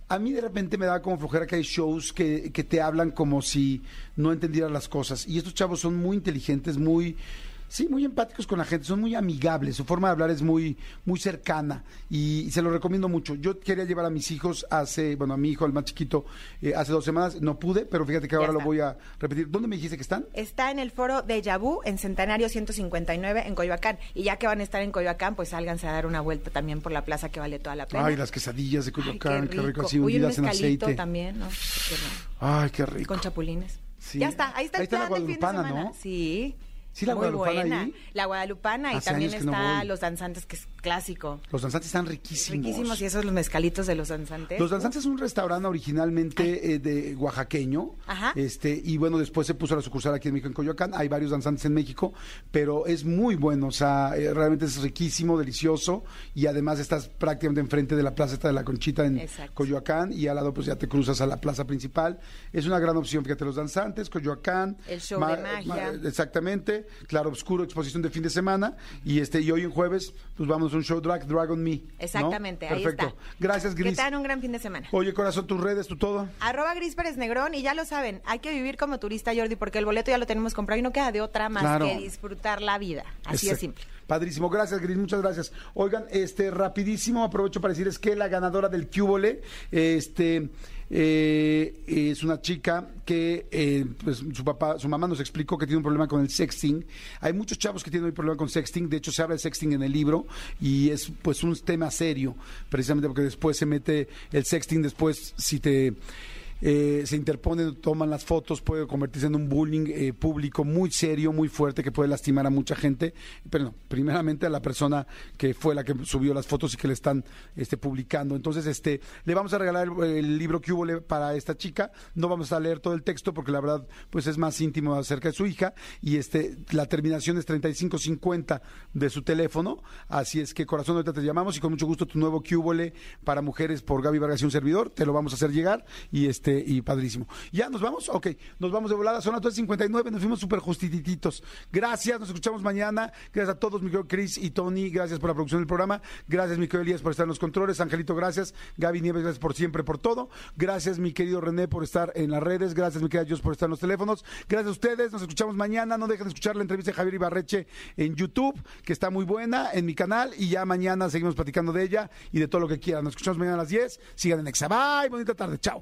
a mí de repente me da como flojera que hay shows que, que te hablan como si no entendieras las cosas. Y estos chavos son muy inteligentes, muy... Sí, muy empáticos con la gente, son muy amigables, su forma de hablar es muy, muy cercana y, se lo recomiendo mucho. Yo quería llevar a mis hijos hace, bueno, a mi hijo, el más chiquito, eh, hace dos semanas, no pude, pero fíjate que ahora lo voy a repetir. ¿Dónde me dijiste que están? Está en el foro de Yabú, en Centenario 159 en Coyoacán. Y ya que van a estar en Coyoacán, pues sálganse a dar una vuelta también por la plaza que vale toda la pena. Ay, las quesadillas de Ay, Coyoacán, qué rico, así Uy, un hundidas en aceite. también, ¿no? Qué rico. Ay, qué rico. Con chapulines. Sí. Ya está, ahí está Ahí el está la plan del fin de semana. ¿no? Sí. Sí, la Muy guadalupana buena. ahí. La guadalupana y también no está los danzantes, que es clásico. Los danzantes están riquísimos. Riquísimos y esos los mezcalitos de los danzantes. Los Danzantes es un restaurante originalmente eh, de oaxaqueño. Ajá. Este, y bueno, después se puso la sucursal aquí en México, en Coyoacán. Hay varios danzantes en México, pero es muy bueno. O sea, eh, realmente es riquísimo, delicioso. Y además estás prácticamente enfrente de la plaza de la Conchita en Exacto. Coyoacán. Y al lado, pues ya te cruzas a la plaza principal. Es una gran opción. Fíjate, los danzantes, Coyoacán. El show de magia. exactamente. Claro, oscuro, exposición de fin de semana. Y este, y hoy en jueves, pues vamos a un show Drag Dragon Me. ¿no? Exactamente, ahí Perfecto. está. Gracias, Que Gris. tengan un gran fin de semana. Oye, corazón, tus redes, tu todo. Arroba Gris Pérez Negrón y ya lo saben, hay que vivir como turista, Jordi, porque el boleto ya lo tenemos comprado y no queda de otra más Claro. que disfrutar la vida. Así de Exacto. simple. Padrísimo, gracias Gris, muchas gracias. Oigan, este rapidísimo aprovecho para decirles que la ganadora del Cúbole, este eh, es una chica que eh, pues, su papá, su mamá nos explicó que tiene un problema con el sexting. Hay muchos chavos que tienen un problema con sexting, de hecho se habla de sexting en el libro y es pues un tema serio, precisamente porque después se mete el sexting, después si te eh, se interponen, toman las fotos, puede convertirse en un bullying eh, público muy serio, muy fuerte, que puede lastimar a mucha gente. Pero no, primeramente a la persona que fue la que subió las fotos y que le están este, publicando. Entonces, este, le vamos a regalar el, libro que hubo para esta chica. No vamos a leer todo el texto porque la verdad, pues es más íntimo acerca de su hija. Y este, la terminación es 3550 de su teléfono. Así es que, corazón, ahorita te llamamos y con mucho gusto tu nuevo Cúbole para mujeres por Gaby Vargas y un servidor. Te lo vamos a hacer llegar. Y este este, y padrísimo. ¿Ya nos vamos? Ok, nos vamos de volada, son las 2.59, nos fuimos súper justititos. Gracias, nos escuchamos mañana. Gracias a todos, mi querido Chris y Tony, gracias por la producción del programa. Gracias, mi querido Elías, por estar en los controles. Angelito, gracias. Gaby Nieves, gracias por siempre, por todo. Gracias, mi querido René, por estar en las redes. Gracias, mi querida Dios, por estar en los teléfonos. Gracias a ustedes, nos escuchamos mañana. No dejen de escuchar la entrevista de Javier Ibarreche en YouTube, que está muy buena, en mi canal. Y ya mañana seguimos platicando de ella y de todo lo que quieran. Nos escuchamos mañana a las 10. Sigan en Exa. Bye, bonita tarde. Chao.